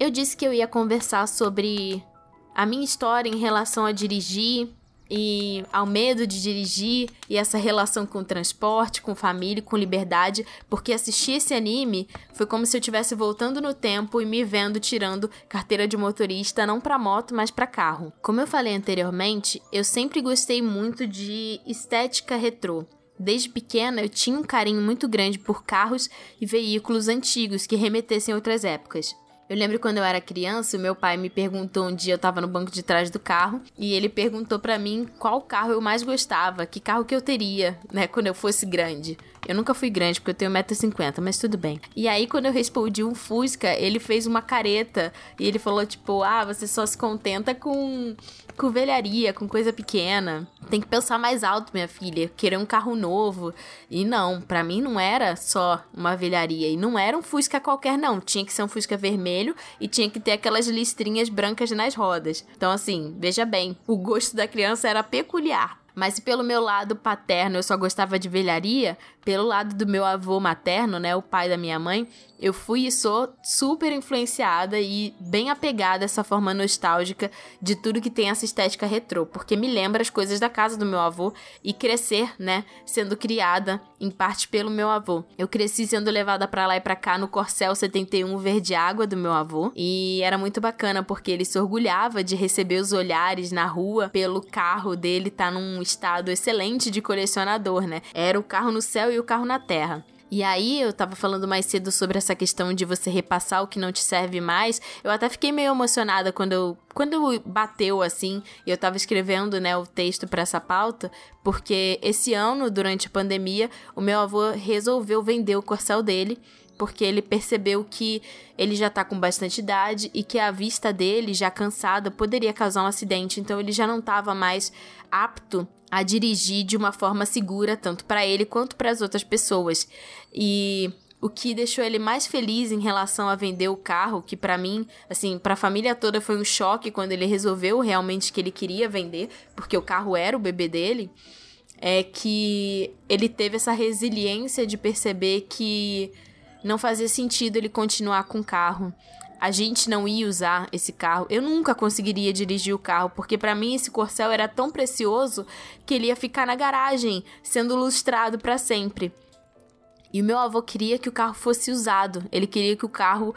Eu disse que eu ia conversar sobre a minha história em relação a dirigir, e ao medo de dirigir e essa relação com transporte, com família, com liberdade, porque assistir esse anime foi como se eu estivesse voltando no tempo e me vendo tirando carteira de motorista não para moto, mas para carro. Como eu falei anteriormente, eu sempre gostei muito de estética retrô. Desde pequena eu tinha um carinho muito grande por carros e veículos antigos que remetessem a outras épocas. Eu lembro quando eu era criança, o meu pai me perguntou um dia, eu tava no banco de trás do carro, e ele perguntou para mim qual carro eu mais gostava, que carro que eu teria, né, quando eu fosse grande. Eu nunca fui grande, porque eu tenho 1,50m, mas tudo bem. E aí, quando eu respondi um Fusca, ele fez uma careta e ele falou, tipo, ah, você só se contenta com, com velharia, com coisa pequena. Tem que pensar mais alto, minha filha. Querer um carro novo. E não, para mim não era só uma velharia. E não era um Fusca qualquer, não. Tinha que ser um Fusca vermelho e tinha que ter aquelas listrinhas brancas nas rodas. Então, assim, veja bem, o gosto da criança era peculiar. Mas se pelo meu lado paterno eu só gostava de velharia, pelo lado do meu avô materno, né, o pai da minha mãe, eu fui e sou super influenciada e bem apegada a essa forma nostálgica de tudo que tem essa estética retrô, porque me lembra as coisas da casa do meu avô e crescer, né, sendo criada em parte pelo meu avô. Eu cresci sendo levada para lá e para cá no Corcel 71 verde água do meu avô e era muito bacana porque ele se orgulhava de receber os olhares na rua pelo carro dele tá num estado excelente de colecionador, né? Era o carro no céu e o carro na terra. E aí, eu tava falando mais cedo sobre essa questão de você repassar o que não te serve mais. Eu até fiquei meio emocionada quando eu, quando bateu assim, e eu tava escrevendo, né, o texto para essa pauta, porque esse ano, durante a pandemia, o meu avô resolveu vender o corcel dele porque ele percebeu que ele já tá com bastante idade e que a vista dele, já cansada, poderia causar um acidente, então ele já não estava mais apto a dirigir de uma forma segura, tanto para ele quanto para as outras pessoas. E o que deixou ele mais feliz em relação a vender o carro, que para mim, assim, para a família toda foi um choque quando ele resolveu realmente que ele queria vender, porque o carro era o bebê dele, é que ele teve essa resiliência de perceber que não fazia sentido ele continuar com o carro. A gente não ia usar esse carro. Eu nunca conseguiria dirigir o carro, porque para mim esse corcel era tão precioso que ele ia ficar na garagem, sendo lustrado para sempre. E o meu avô queria que o carro fosse usado. Ele queria que o carro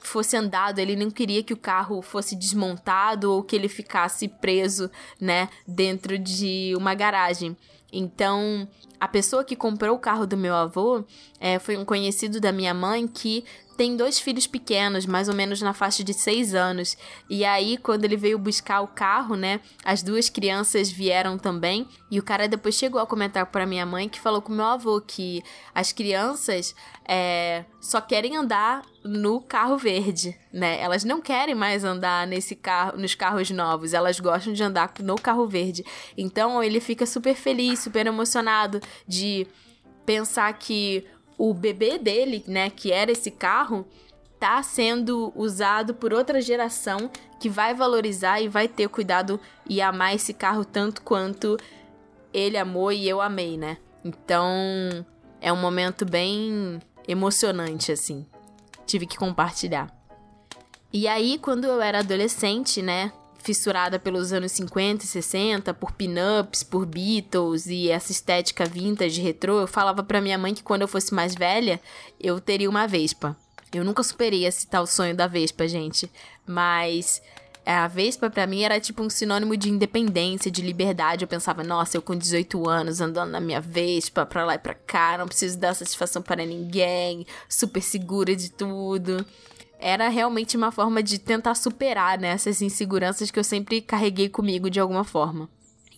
fosse andado, ele não queria que o carro fosse desmontado ou que ele ficasse preso, né, dentro de uma garagem. Então, a pessoa que comprou o carro do meu avô é, foi um conhecido da minha mãe que tem dois filhos pequenos, mais ou menos na faixa de seis anos. E aí, quando ele veio buscar o carro, né, as duas crianças vieram também. E o cara depois chegou a comentar para minha mãe que falou com meu avô que as crianças é, só querem andar no carro verde, né? Elas não querem mais andar nesse carro, nos carros novos. Elas gostam de andar no carro verde. Então ele fica super feliz, super emocionado de pensar que o bebê dele, né, que era esse carro, tá sendo usado por outra geração que vai valorizar e vai ter cuidado e amar esse carro tanto quanto ele amou e eu amei, né? Então, é um momento bem emocionante assim. Tive que compartilhar. E aí, quando eu era adolescente, né, fissurada pelos anos 50 e 60, por pin-ups, por Beatles e essa estética vintage retrô, eu falava pra minha mãe que quando eu fosse mais velha, eu teria uma Vespa. Eu nunca superei esse tal sonho da Vespa, gente. Mas é, a Vespa para mim era tipo um sinônimo de independência, de liberdade. Eu pensava, nossa, eu com 18 anos andando na minha Vespa pra lá e pra cá, não preciso dar satisfação para ninguém, super segura de tudo era realmente uma forma de tentar superar né, essas inseguranças que eu sempre carreguei comigo de alguma forma.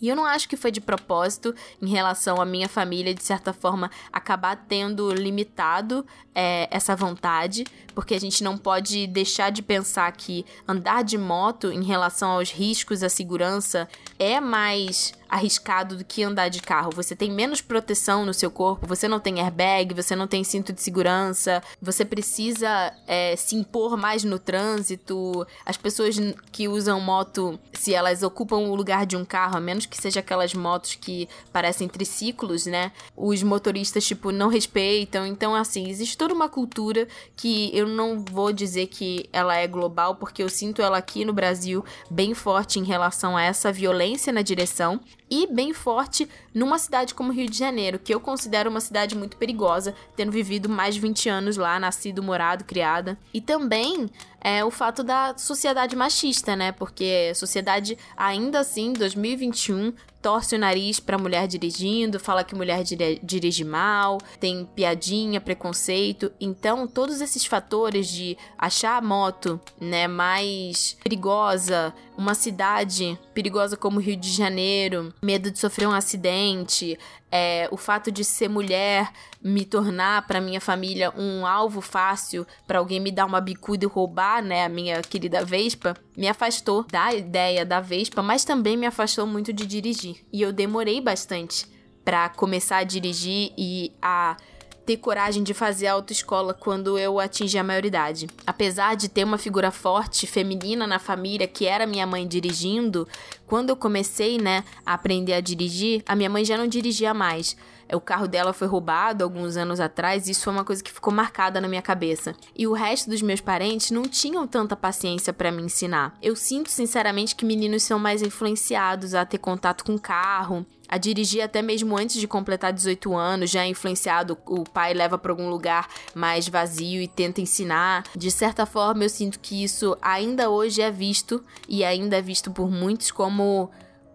E eu não acho que foi de propósito em relação à minha família, de certa forma, acabar tendo limitado é, essa vontade, porque a gente não pode deixar de pensar que andar de moto em relação aos riscos, à segurança, é mais arriscado do que andar de carro. Você tem menos proteção no seu corpo, você não tem airbag, você não tem cinto de segurança, você precisa é, se impor mais no trânsito. As pessoas que usam moto, se elas ocupam o lugar de um carro, a menos que seja aquelas motos que parecem triciclos, né? Os motoristas, tipo, não respeitam. Então, assim, existe toda uma cultura que eu não vou dizer que ela é global, porque eu sinto ela aqui no Brasil bem forte em relação a essa violência na direção e bem forte numa cidade como Rio de Janeiro, que eu considero uma cidade muito perigosa, tendo vivido mais de 20 anos lá, nascido, morado, criada. E também é o fato da sociedade machista, né? Porque a sociedade, ainda assim, 2021, torce o nariz pra mulher dirigindo, fala que mulher dirige mal, tem piadinha, preconceito. Então, todos esses fatores de achar a moto, né, mais perigosa, uma cidade perigosa como Rio de Janeiro, medo de sofrer um acidente, é, o fato de ser mulher me tornar para minha família um alvo fácil para alguém me dar uma bicuda e roubar, né, a minha querida Vespa, me afastou da ideia da Vespa, mas também me afastou muito de dirigir. E eu demorei bastante para começar a dirigir e a ter coragem de fazer autoescola quando eu atingi a maioridade. Apesar de ter uma figura forte feminina na família, que era minha mãe dirigindo, quando eu comecei, né, a aprender a dirigir, a minha mãe já não dirigia mais. O carro dela foi roubado alguns anos atrás, e isso foi uma coisa que ficou marcada na minha cabeça. E o resto dos meus parentes não tinham tanta paciência para me ensinar. Eu sinto sinceramente que meninos são mais influenciados a ter contato com carro, a dirigir até mesmo antes de completar 18 anos, já influenciado, o pai leva para algum lugar mais vazio e tenta ensinar. De certa forma, eu sinto que isso ainda hoje é visto e ainda é visto por muitos como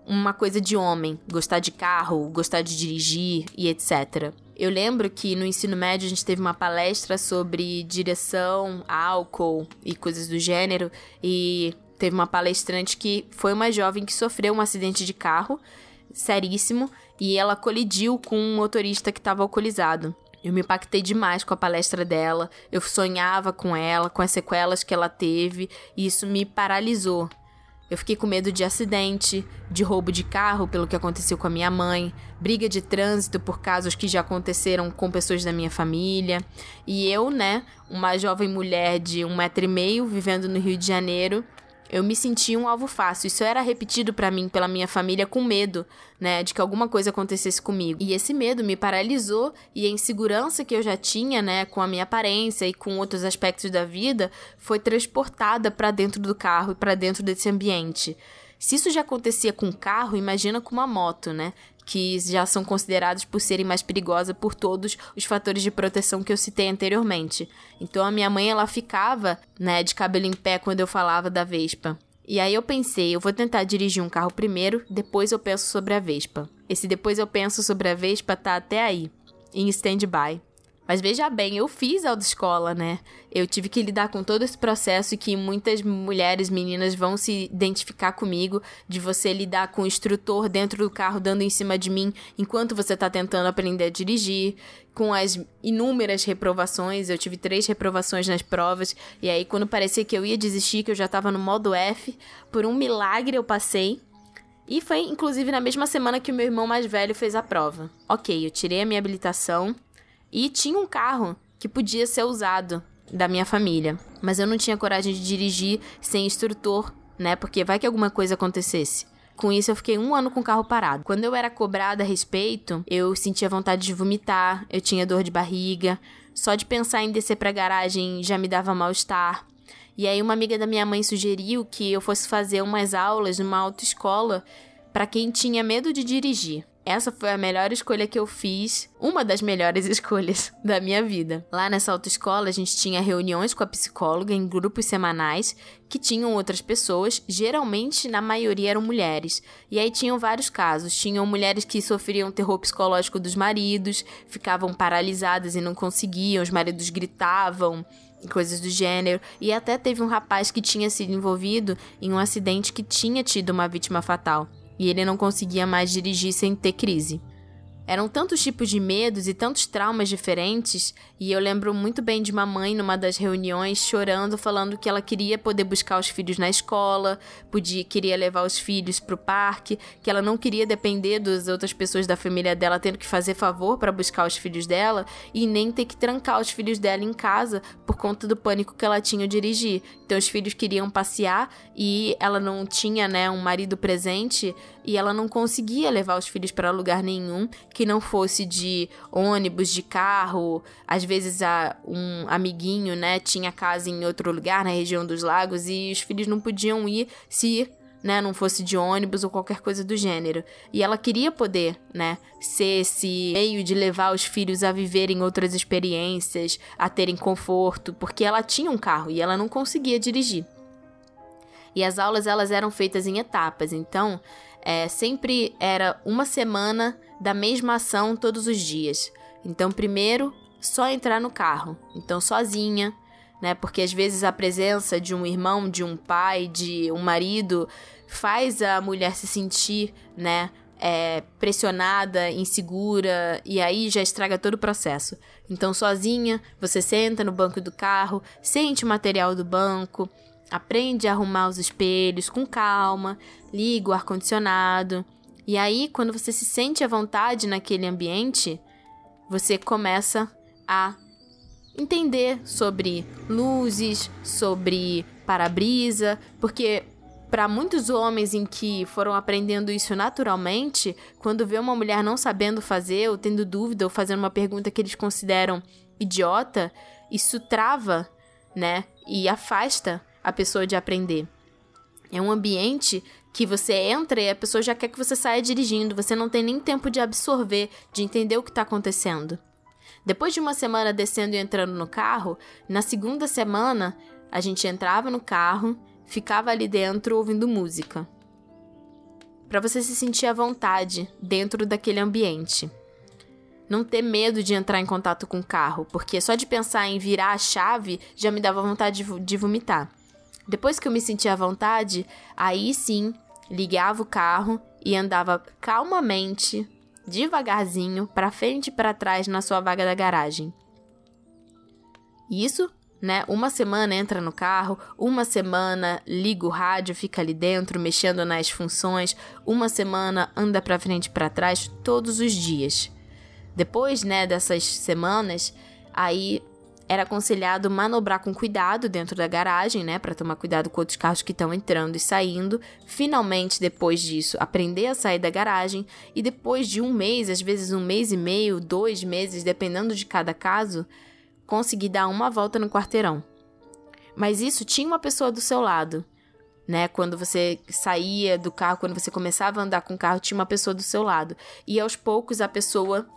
uma coisa de homem, gostar de carro, gostar de dirigir e etc. Eu lembro que no ensino médio a gente teve uma palestra sobre direção, álcool e coisas do gênero, e teve uma palestrante que foi uma jovem que sofreu um acidente de carro seríssimo e ela colidiu com um motorista que estava alcoolizado. Eu me impactei demais com a palestra dela, eu sonhava com ela, com as sequelas que ela teve, e isso me paralisou. Eu fiquei com medo de acidente, de roubo de carro pelo que aconteceu com a minha mãe, briga de trânsito por casos que já aconteceram com pessoas da minha família. E eu, né, uma jovem mulher de um metro e meio vivendo no Rio de Janeiro, eu me sentia um alvo fácil. Isso era repetido para mim pela minha família com medo, né, de que alguma coisa acontecesse comigo. E esse medo me paralisou e a insegurança que eu já tinha, né, com a minha aparência e com outros aspectos da vida, foi transportada para dentro do carro e para dentro desse ambiente. Se isso já acontecia com carro, imagina com uma moto, né? Que já são considerados por serem mais perigosas por todos os fatores de proteção que eu citei anteriormente. Então a minha mãe ela ficava, né, de cabelo em pé quando eu falava da Vespa. E aí eu pensei, eu vou tentar dirigir um carro primeiro, depois eu penso sobre a Vespa. Esse depois eu penso sobre a Vespa tá até aí, em stand-by. Mas veja bem, eu fiz autoescola, né? Eu tive que lidar com todo esse processo que muitas mulheres, meninas vão se identificar comigo, de você lidar com o instrutor dentro do carro dando em cima de mim enquanto você tá tentando aprender a dirigir, com as inúmeras reprovações. Eu tive três reprovações nas provas, e aí quando parecia que eu ia desistir, que eu já tava no modo F, por um milagre eu passei. E foi inclusive na mesma semana que o meu irmão mais velho fez a prova. Ok, eu tirei a minha habilitação e tinha um carro que podia ser usado da minha família. Mas eu não tinha coragem de dirigir sem instrutor, né? Porque vai que alguma coisa acontecesse. Com isso, eu fiquei um ano com o carro parado. Quando eu era cobrada a respeito, eu sentia vontade de vomitar, eu tinha dor de barriga. Só de pensar em descer pra garagem já me dava mal-estar. E aí, uma amiga da minha mãe sugeriu que eu fosse fazer umas aulas numa autoescola para quem tinha medo de dirigir. Essa foi a melhor escolha que eu fiz, uma das melhores escolhas da minha vida. Lá nessa autoescola, a gente tinha reuniões com a psicóloga em grupos semanais que tinham outras pessoas, geralmente na maioria eram mulheres. E aí tinham vários casos. Tinham mulheres que sofriam terror psicológico dos maridos, ficavam paralisadas e não conseguiam, os maridos gritavam, coisas do gênero. E até teve um rapaz que tinha sido envolvido em um acidente que tinha tido uma vítima fatal e ele não conseguia mais dirigir sem ter crise. Eram tantos tipos de medos e tantos traumas diferentes, e eu lembro muito bem de uma mãe numa das reuniões chorando, falando que ela queria poder buscar os filhos na escola, podia queria levar os filhos para o parque, que ela não queria depender das outras pessoas da família dela tendo que fazer favor para buscar os filhos dela e nem ter que trancar os filhos dela em casa por conta do pânico que ela tinha ao dirigir. Então os filhos queriam passear e ela não tinha, né, um marido presente e ela não conseguia levar os filhos para lugar nenhum que não fosse de ônibus, de carro. Às vezes a, um amiguinho, né, tinha casa em outro lugar, na região dos lagos, e os filhos não podiam ir se né, não fosse de ônibus ou qualquer coisa do gênero. E ela queria poder, né, ser esse meio de levar os filhos a viverem outras experiências, a terem conforto, porque ela tinha um carro e ela não conseguia dirigir. E as aulas elas eram feitas em etapas, então é, sempre era uma semana da mesma ação todos os dias. Então, primeiro, só entrar no carro. Então, sozinha, né? Porque às vezes a presença de um irmão, de um pai, de um marido faz a mulher se sentir, né? É, pressionada, insegura, e aí já estraga todo o processo. Então, sozinha, você senta no banco do carro, sente o material do banco, aprende a arrumar os espelhos com calma, liga o ar-condicionado. E aí, quando você se sente à vontade naquele ambiente, você começa a entender sobre luzes, sobre para-brisa, porque para muitos homens em que foram aprendendo isso naturalmente, quando vê uma mulher não sabendo fazer, ou tendo dúvida, ou fazendo uma pergunta que eles consideram idiota, isso trava, né? E afasta a pessoa de aprender. É um ambiente que você entra e a pessoa já quer que você saia dirigindo, você não tem nem tempo de absorver, de entender o que está acontecendo. Depois de uma semana descendo e entrando no carro, na segunda semana a gente entrava no carro, ficava ali dentro ouvindo música. Para você se sentir à vontade dentro daquele ambiente. não ter medo de entrar em contato com o carro, porque só de pensar em virar a chave já me dava vontade de, vomitar. Depois que eu me sentia à vontade, aí sim ligava o carro e andava calmamente, devagarzinho, para frente e para trás na sua vaga da garagem. Isso, né? Uma semana entra no carro, uma semana liga o rádio, fica ali dentro mexendo nas funções, uma semana anda para frente e para trás todos os dias. Depois, né, dessas semanas, aí era aconselhado manobrar com cuidado dentro da garagem, né, para tomar cuidado com outros carros que estão entrando e saindo. Finalmente, depois disso, aprender a sair da garagem e depois de um mês, às vezes um mês e meio, dois meses, dependendo de cada caso, conseguir dar uma volta no quarteirão. Mas isso tinha uma pessoa do seu lado. Né? Quando você saía do carro, quando você começava a andar com o carro, tinha uma pessoa do seu lado. E aos poucos a pessoa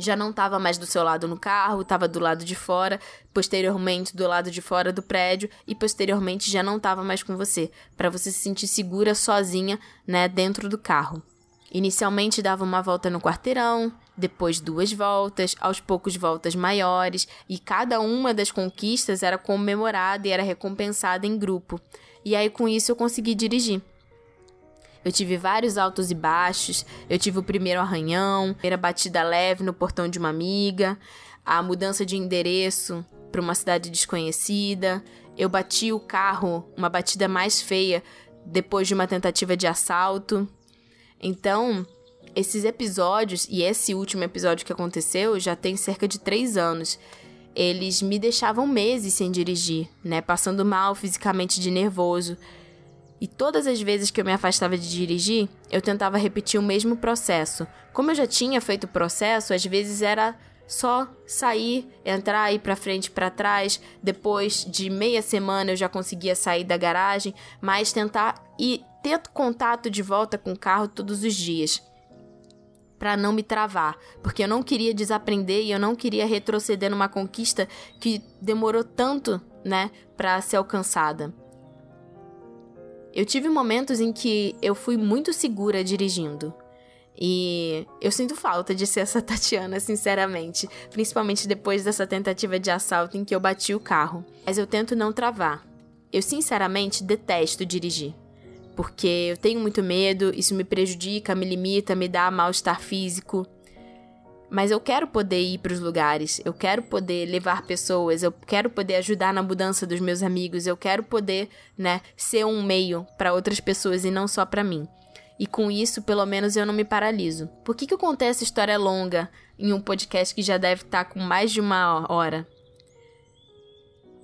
já não estava mais do seu lado no carro, estava do lado de fora, posteriormente do lado de fora do prédio e posteriormente já não estava mais com você, para você se sentir segura sozinha, né, dentro do carro. Inicialmente dava uma volta no quarteirão, depois duas voltas, aos poucos voltas maiores, e cada uma das conquistas era comemorada e era recompensada em grupo. E aí com isso eu consegui dirigir. Eu tive vários altos e baixos. Eu tive o primeiro arranhão, a primeira batida leve no portão de uma amiga, a mudança de endereço para uma cidade desconhecida. Eu bati o carro, uma batida mais feia, depois de uma tentativa de assalto. Então, esses episódios, e esse último episódio que aconteceu, já tem cerca de três anos. Eles me deixavam meses sem dirigir, né? Passando mal fisicamente de nervoso. E todas as vezes que eu me afastava de dirigir, eu tentava repetir o mesmo processo. Como eu já tinha feito o processo, às vezes era só sair, entrar, ir para frente, para trás. Depois de meia semana eu já conseguia sair da garagem, mas tentar e ter contato de volta com o carro todos os dias. Para não me travar, porque eu não queria desaprender e eu não queria retroceder numa conquista que demorou tanto, né, para ser alcançada. Eu tive momentos em que eu fui muito segura dirigindo. E eu sinto falta de ser essa Tatiana, sinceramente. Principalmente depois dessa tentativa de assalto em que eu bati o carro. Mas eu tento não travar. Eu, sinceramente, detesto dirigir. Porque eu tenho muito medo, isso me prejudica, me limita, me dá mal-estar físico. Mas eu quero poder ir para os lugares, eu quero poder levar pessoas, eu quero poder ajudar na mudança dos meus amigos, eu quero poder, né, ser um meio para outras pessoas e não só para mim. E com isso, pelo menos eu não me paraliso. Por que, que eu contei essa história longa em um podcast que já deve estar tá com mais de uma hora?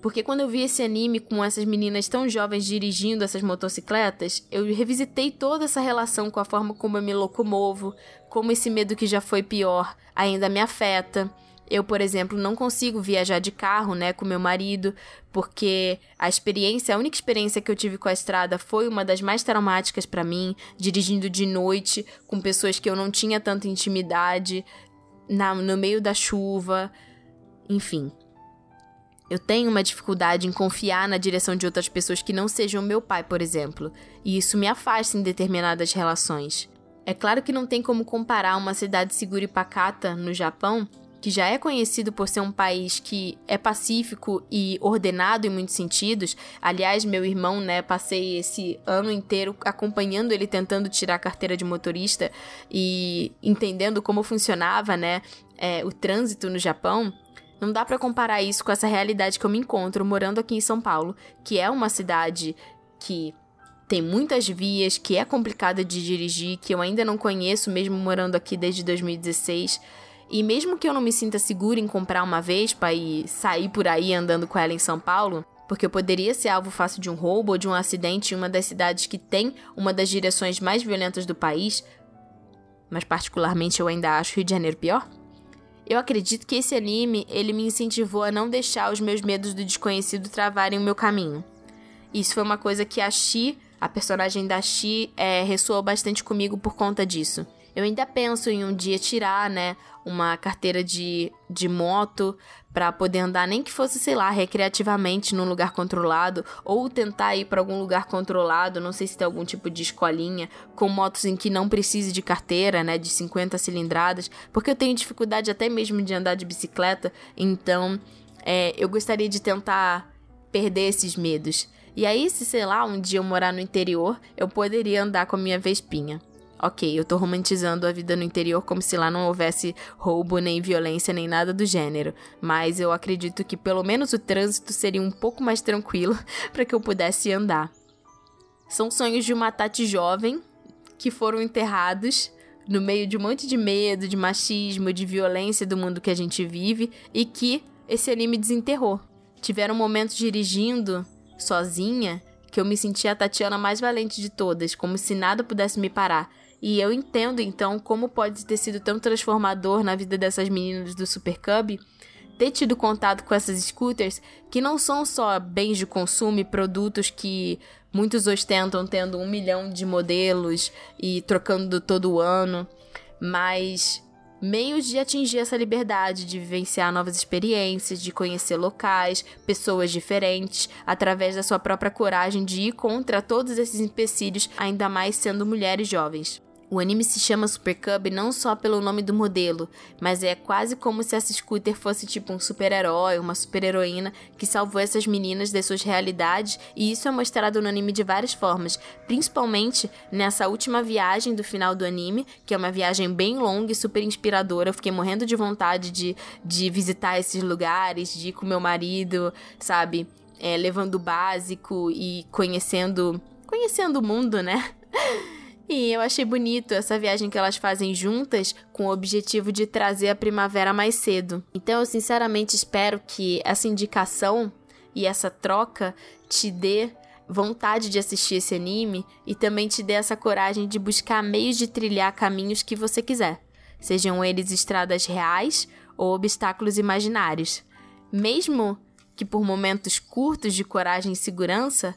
Porque quando eu vi esse anime com essas meninas tão jovens dirigindo essas motocicletas, eu revisitei toda essa relação com a forma como eu me locomovo, como esse medo que já foi pior ainda me afeta. Eu, por exemplo, não consigo viajar de carro, né, com meu marido, porque a experiência, a única experiência que eu tive com a estrada foi uma das mais traumáticas para mim, dirigindo de noite com pessoas que eu não tinha tanta intimidade, na, no meio da chuva, enfim. Eu tenho uma dificuldade em confiar na direção de outras pessoas que não sejam meu pai, por exemplo, e isso me afasta em determinadas relações. É claro que não tem como comparar uma cidade segura e pacata no Japão, que já é conhecido por ser um país que é pacífico e ordenado em muitos sentidos. Aliás, meu irmão, né, passei esse ano inteiro acompanhando ele tentando tirar a carteira de motorista e entendendo como funcionava, né, é, o trânsito no Japão. Não dá para comparar isso com essa realidade que eu me encontro morando aqui em São Paulo, que é uma cidade que tem muitas vias, que é complicada de dirigir, que eu ainda não conheço, mesmo morando aqui desde 2016. E mesmo que eu não me sinta segura em comprar uma Vespa e sair por aí andando com ela em São Paulo, porque eu poderia ser alvo fácil de um roubo ou de um acidente em uma das cidades que tem uma das direções mais violentas do país, mas particularmente eu ainda acho Rio de Janeiro pior. Eu acredito que esse anime, ele me incentivou a não deixar os meus medos do desconhecido travarem o meu caminho. Isso foi uma coisa que a Shi, a personagem da Shi, é, ressoou bastante comigo por conta disso. Eu ainda penso em um dia tirar, né, uma carteira de, de moto para poder andar, nem que fosse, sei lá, recreativamente num lugar controlado, ou tentar ir para algum lugar controlado, não sei se tem algum tipo de escolinha, com motos em que não precise de carteira, né, de 50 cilindradas, porque eu tenho dificuldade até mesmo de andar de bicicleta, então é, eu gostaria de tentar perder esses medos. E aí, se sei lá, um dia eu morar no interior, eu poderia andar com a minha Vespinha. Ok, eu tô romantizando a vida no interior como se lá não houvesse roubo, nem violência, nem nada do gênero. Mas eu acredito que pelo menos o trânsito seria um pouco mais tranquilo para que eu pudesse andar. São sonhos de uma Tati jovem que foram enterrados no meio de um monte de medo, de machismo, de violência do mundo que a gente vive e que esse anime desenterrou. Tiveram momentos dirigindo sozinha que eu me sentia a Tatiana mais valente de todas, como se nada pudesse me parar. E eu entendo então como pode ter sido tão transformador na vida dessas meninas do Super Cub ter tido contato com essas scooters que não são só bens de consumo e produtos que muitos ostentam tendo um milhão de modelos e trocando todo ano, mas meios de atingir essa liberdade, de vivenciar novas experiências, de conhecer locais, pessoas diferentes, através da sua própria coragem de ir contra todos esses empecilhos, ainda mais sendo mulheres jovens. O anime se chama Super Cub não só pelo nome do modelo, mas é quase como se essa scooter fosse tipo um super-herói, uma super-heroína que salvou essas meninas das suas realidades, e isso é mostrado no anime de várias formas, principalmente nessa última viagem do final do anime, que é uma viagem bem longa e super inspiradora. Eu fiquei morrendo de vontade de, de visitar esses lugares, de ir com meu marido, sabe? É, levando o básico e conhecendo, conhecendo o mundo, né? E eu achei bonito essa viagem que elas fazem juntas com o objetivo de trazer a primavera mais cedo. Então eu sinceramente espero que essa indicação e essa troca te dê vontade de assistir esse anime e também te dê essa coragem de buscar meios de trilhar caminhos que você quiser, sejam eles estradas reais ou obstáculos imaginários. Mesmo que por momentos curtos de coragem e segurança,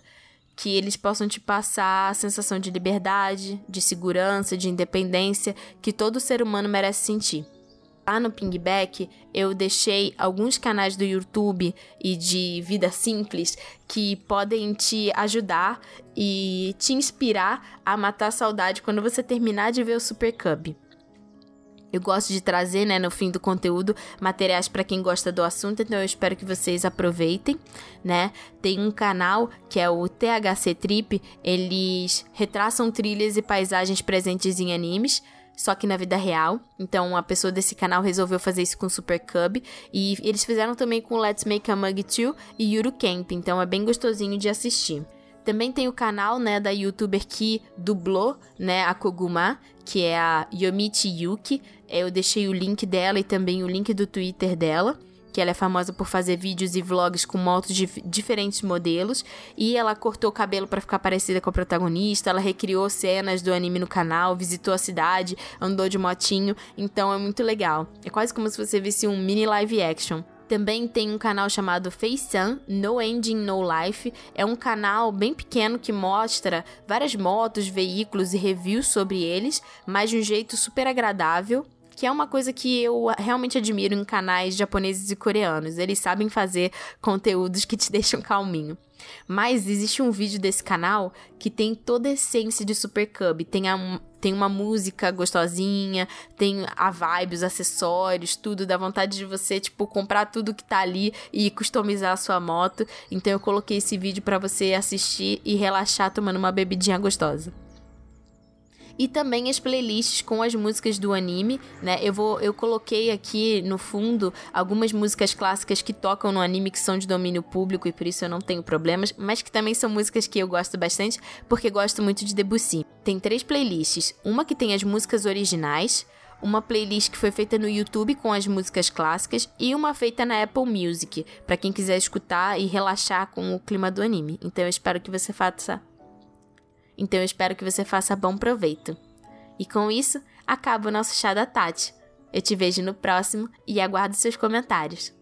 que eles possam te passar a sensação de liberdade, de segurança, de independência que todo ser humano merece sentir. Lá no Pingback, eu deixei alguns canais do YouTube e de vida simples que podem te ajudar e te inspirar a matar a saudade quando você terminar de ver o Super Cub. Eu gosto de trazer, né, no fim do conteúdo, materiais para quem gosta do assunto, então eu espero que vocês aproveitem, né? Tem um canal que é o THC Trip, eles retraçam trilhas e paisagens presentes em animes, só que na vida real. Então, a pessoa desse canal resolveu fazer isso com Super Cub. E eles fizeram também com Let's Make a Mug 2 e Yuru Camp. Então, é bem gostosinho de assistir. Também tem o canal, né, da youtuber que dublou, né, a Koguma, que é a Yomichi Yuki. Eu deixei o link dela e também o link do Twitter dela que ela é famosa por fazer vídeos e vlogs com motos de diferentes modelos, e ela cortou o cabelo para ficar parecida com a protagonista, ela recriou cenas do anime no canal, visitou a cidade, andou de motinho, então é muito legal. É quase como se você visse um mini live action. Também tem um canal chamado FaceSun, No Engine No Life. É um canal bem pequeno que mostra várias motos, veículos e reviews sobre eles, mas de um jeito super agradável que é uma coisa que eu realmente admiro em canais japoneses e coreanos. Eles sabem fazer conteúdos que te deixam calminho. Mas existe um vídeo desse canal que tem toda a essência de Super Cub. Tem, a, tem uma música gostosinha, tem a vibe, os acessórios, tudo. Dá vontade de você, tipo, comprar tudo que tá ali e customizar a sua moto. Então eu coloquei esse vídeo para você assistir e relaxar tomando uma bebidinha gostosa e também as playlists com as músicas do anime, né? Eu vou eu coloquei aqui no fundo algumas músicas clássicas que tocam no anime que são de domínio público e por isso eu não tenho problemas, mas que também são músicas que eu gosto bastante porque gosto muito de Debussy. Tem três playlists, uma que tem as músicas originais, uma playlist que foi feita no YouTube com as músicas clássicas e uma feita na Apple Music, para quem quiser escutar e relaxar com o clima do anime. Então eu espero que você faça então eu espero que você faça bom proveito. E com isso, acaba o nosso chá da Tati. Eu te vejo no próximo e aguardo seus comentários.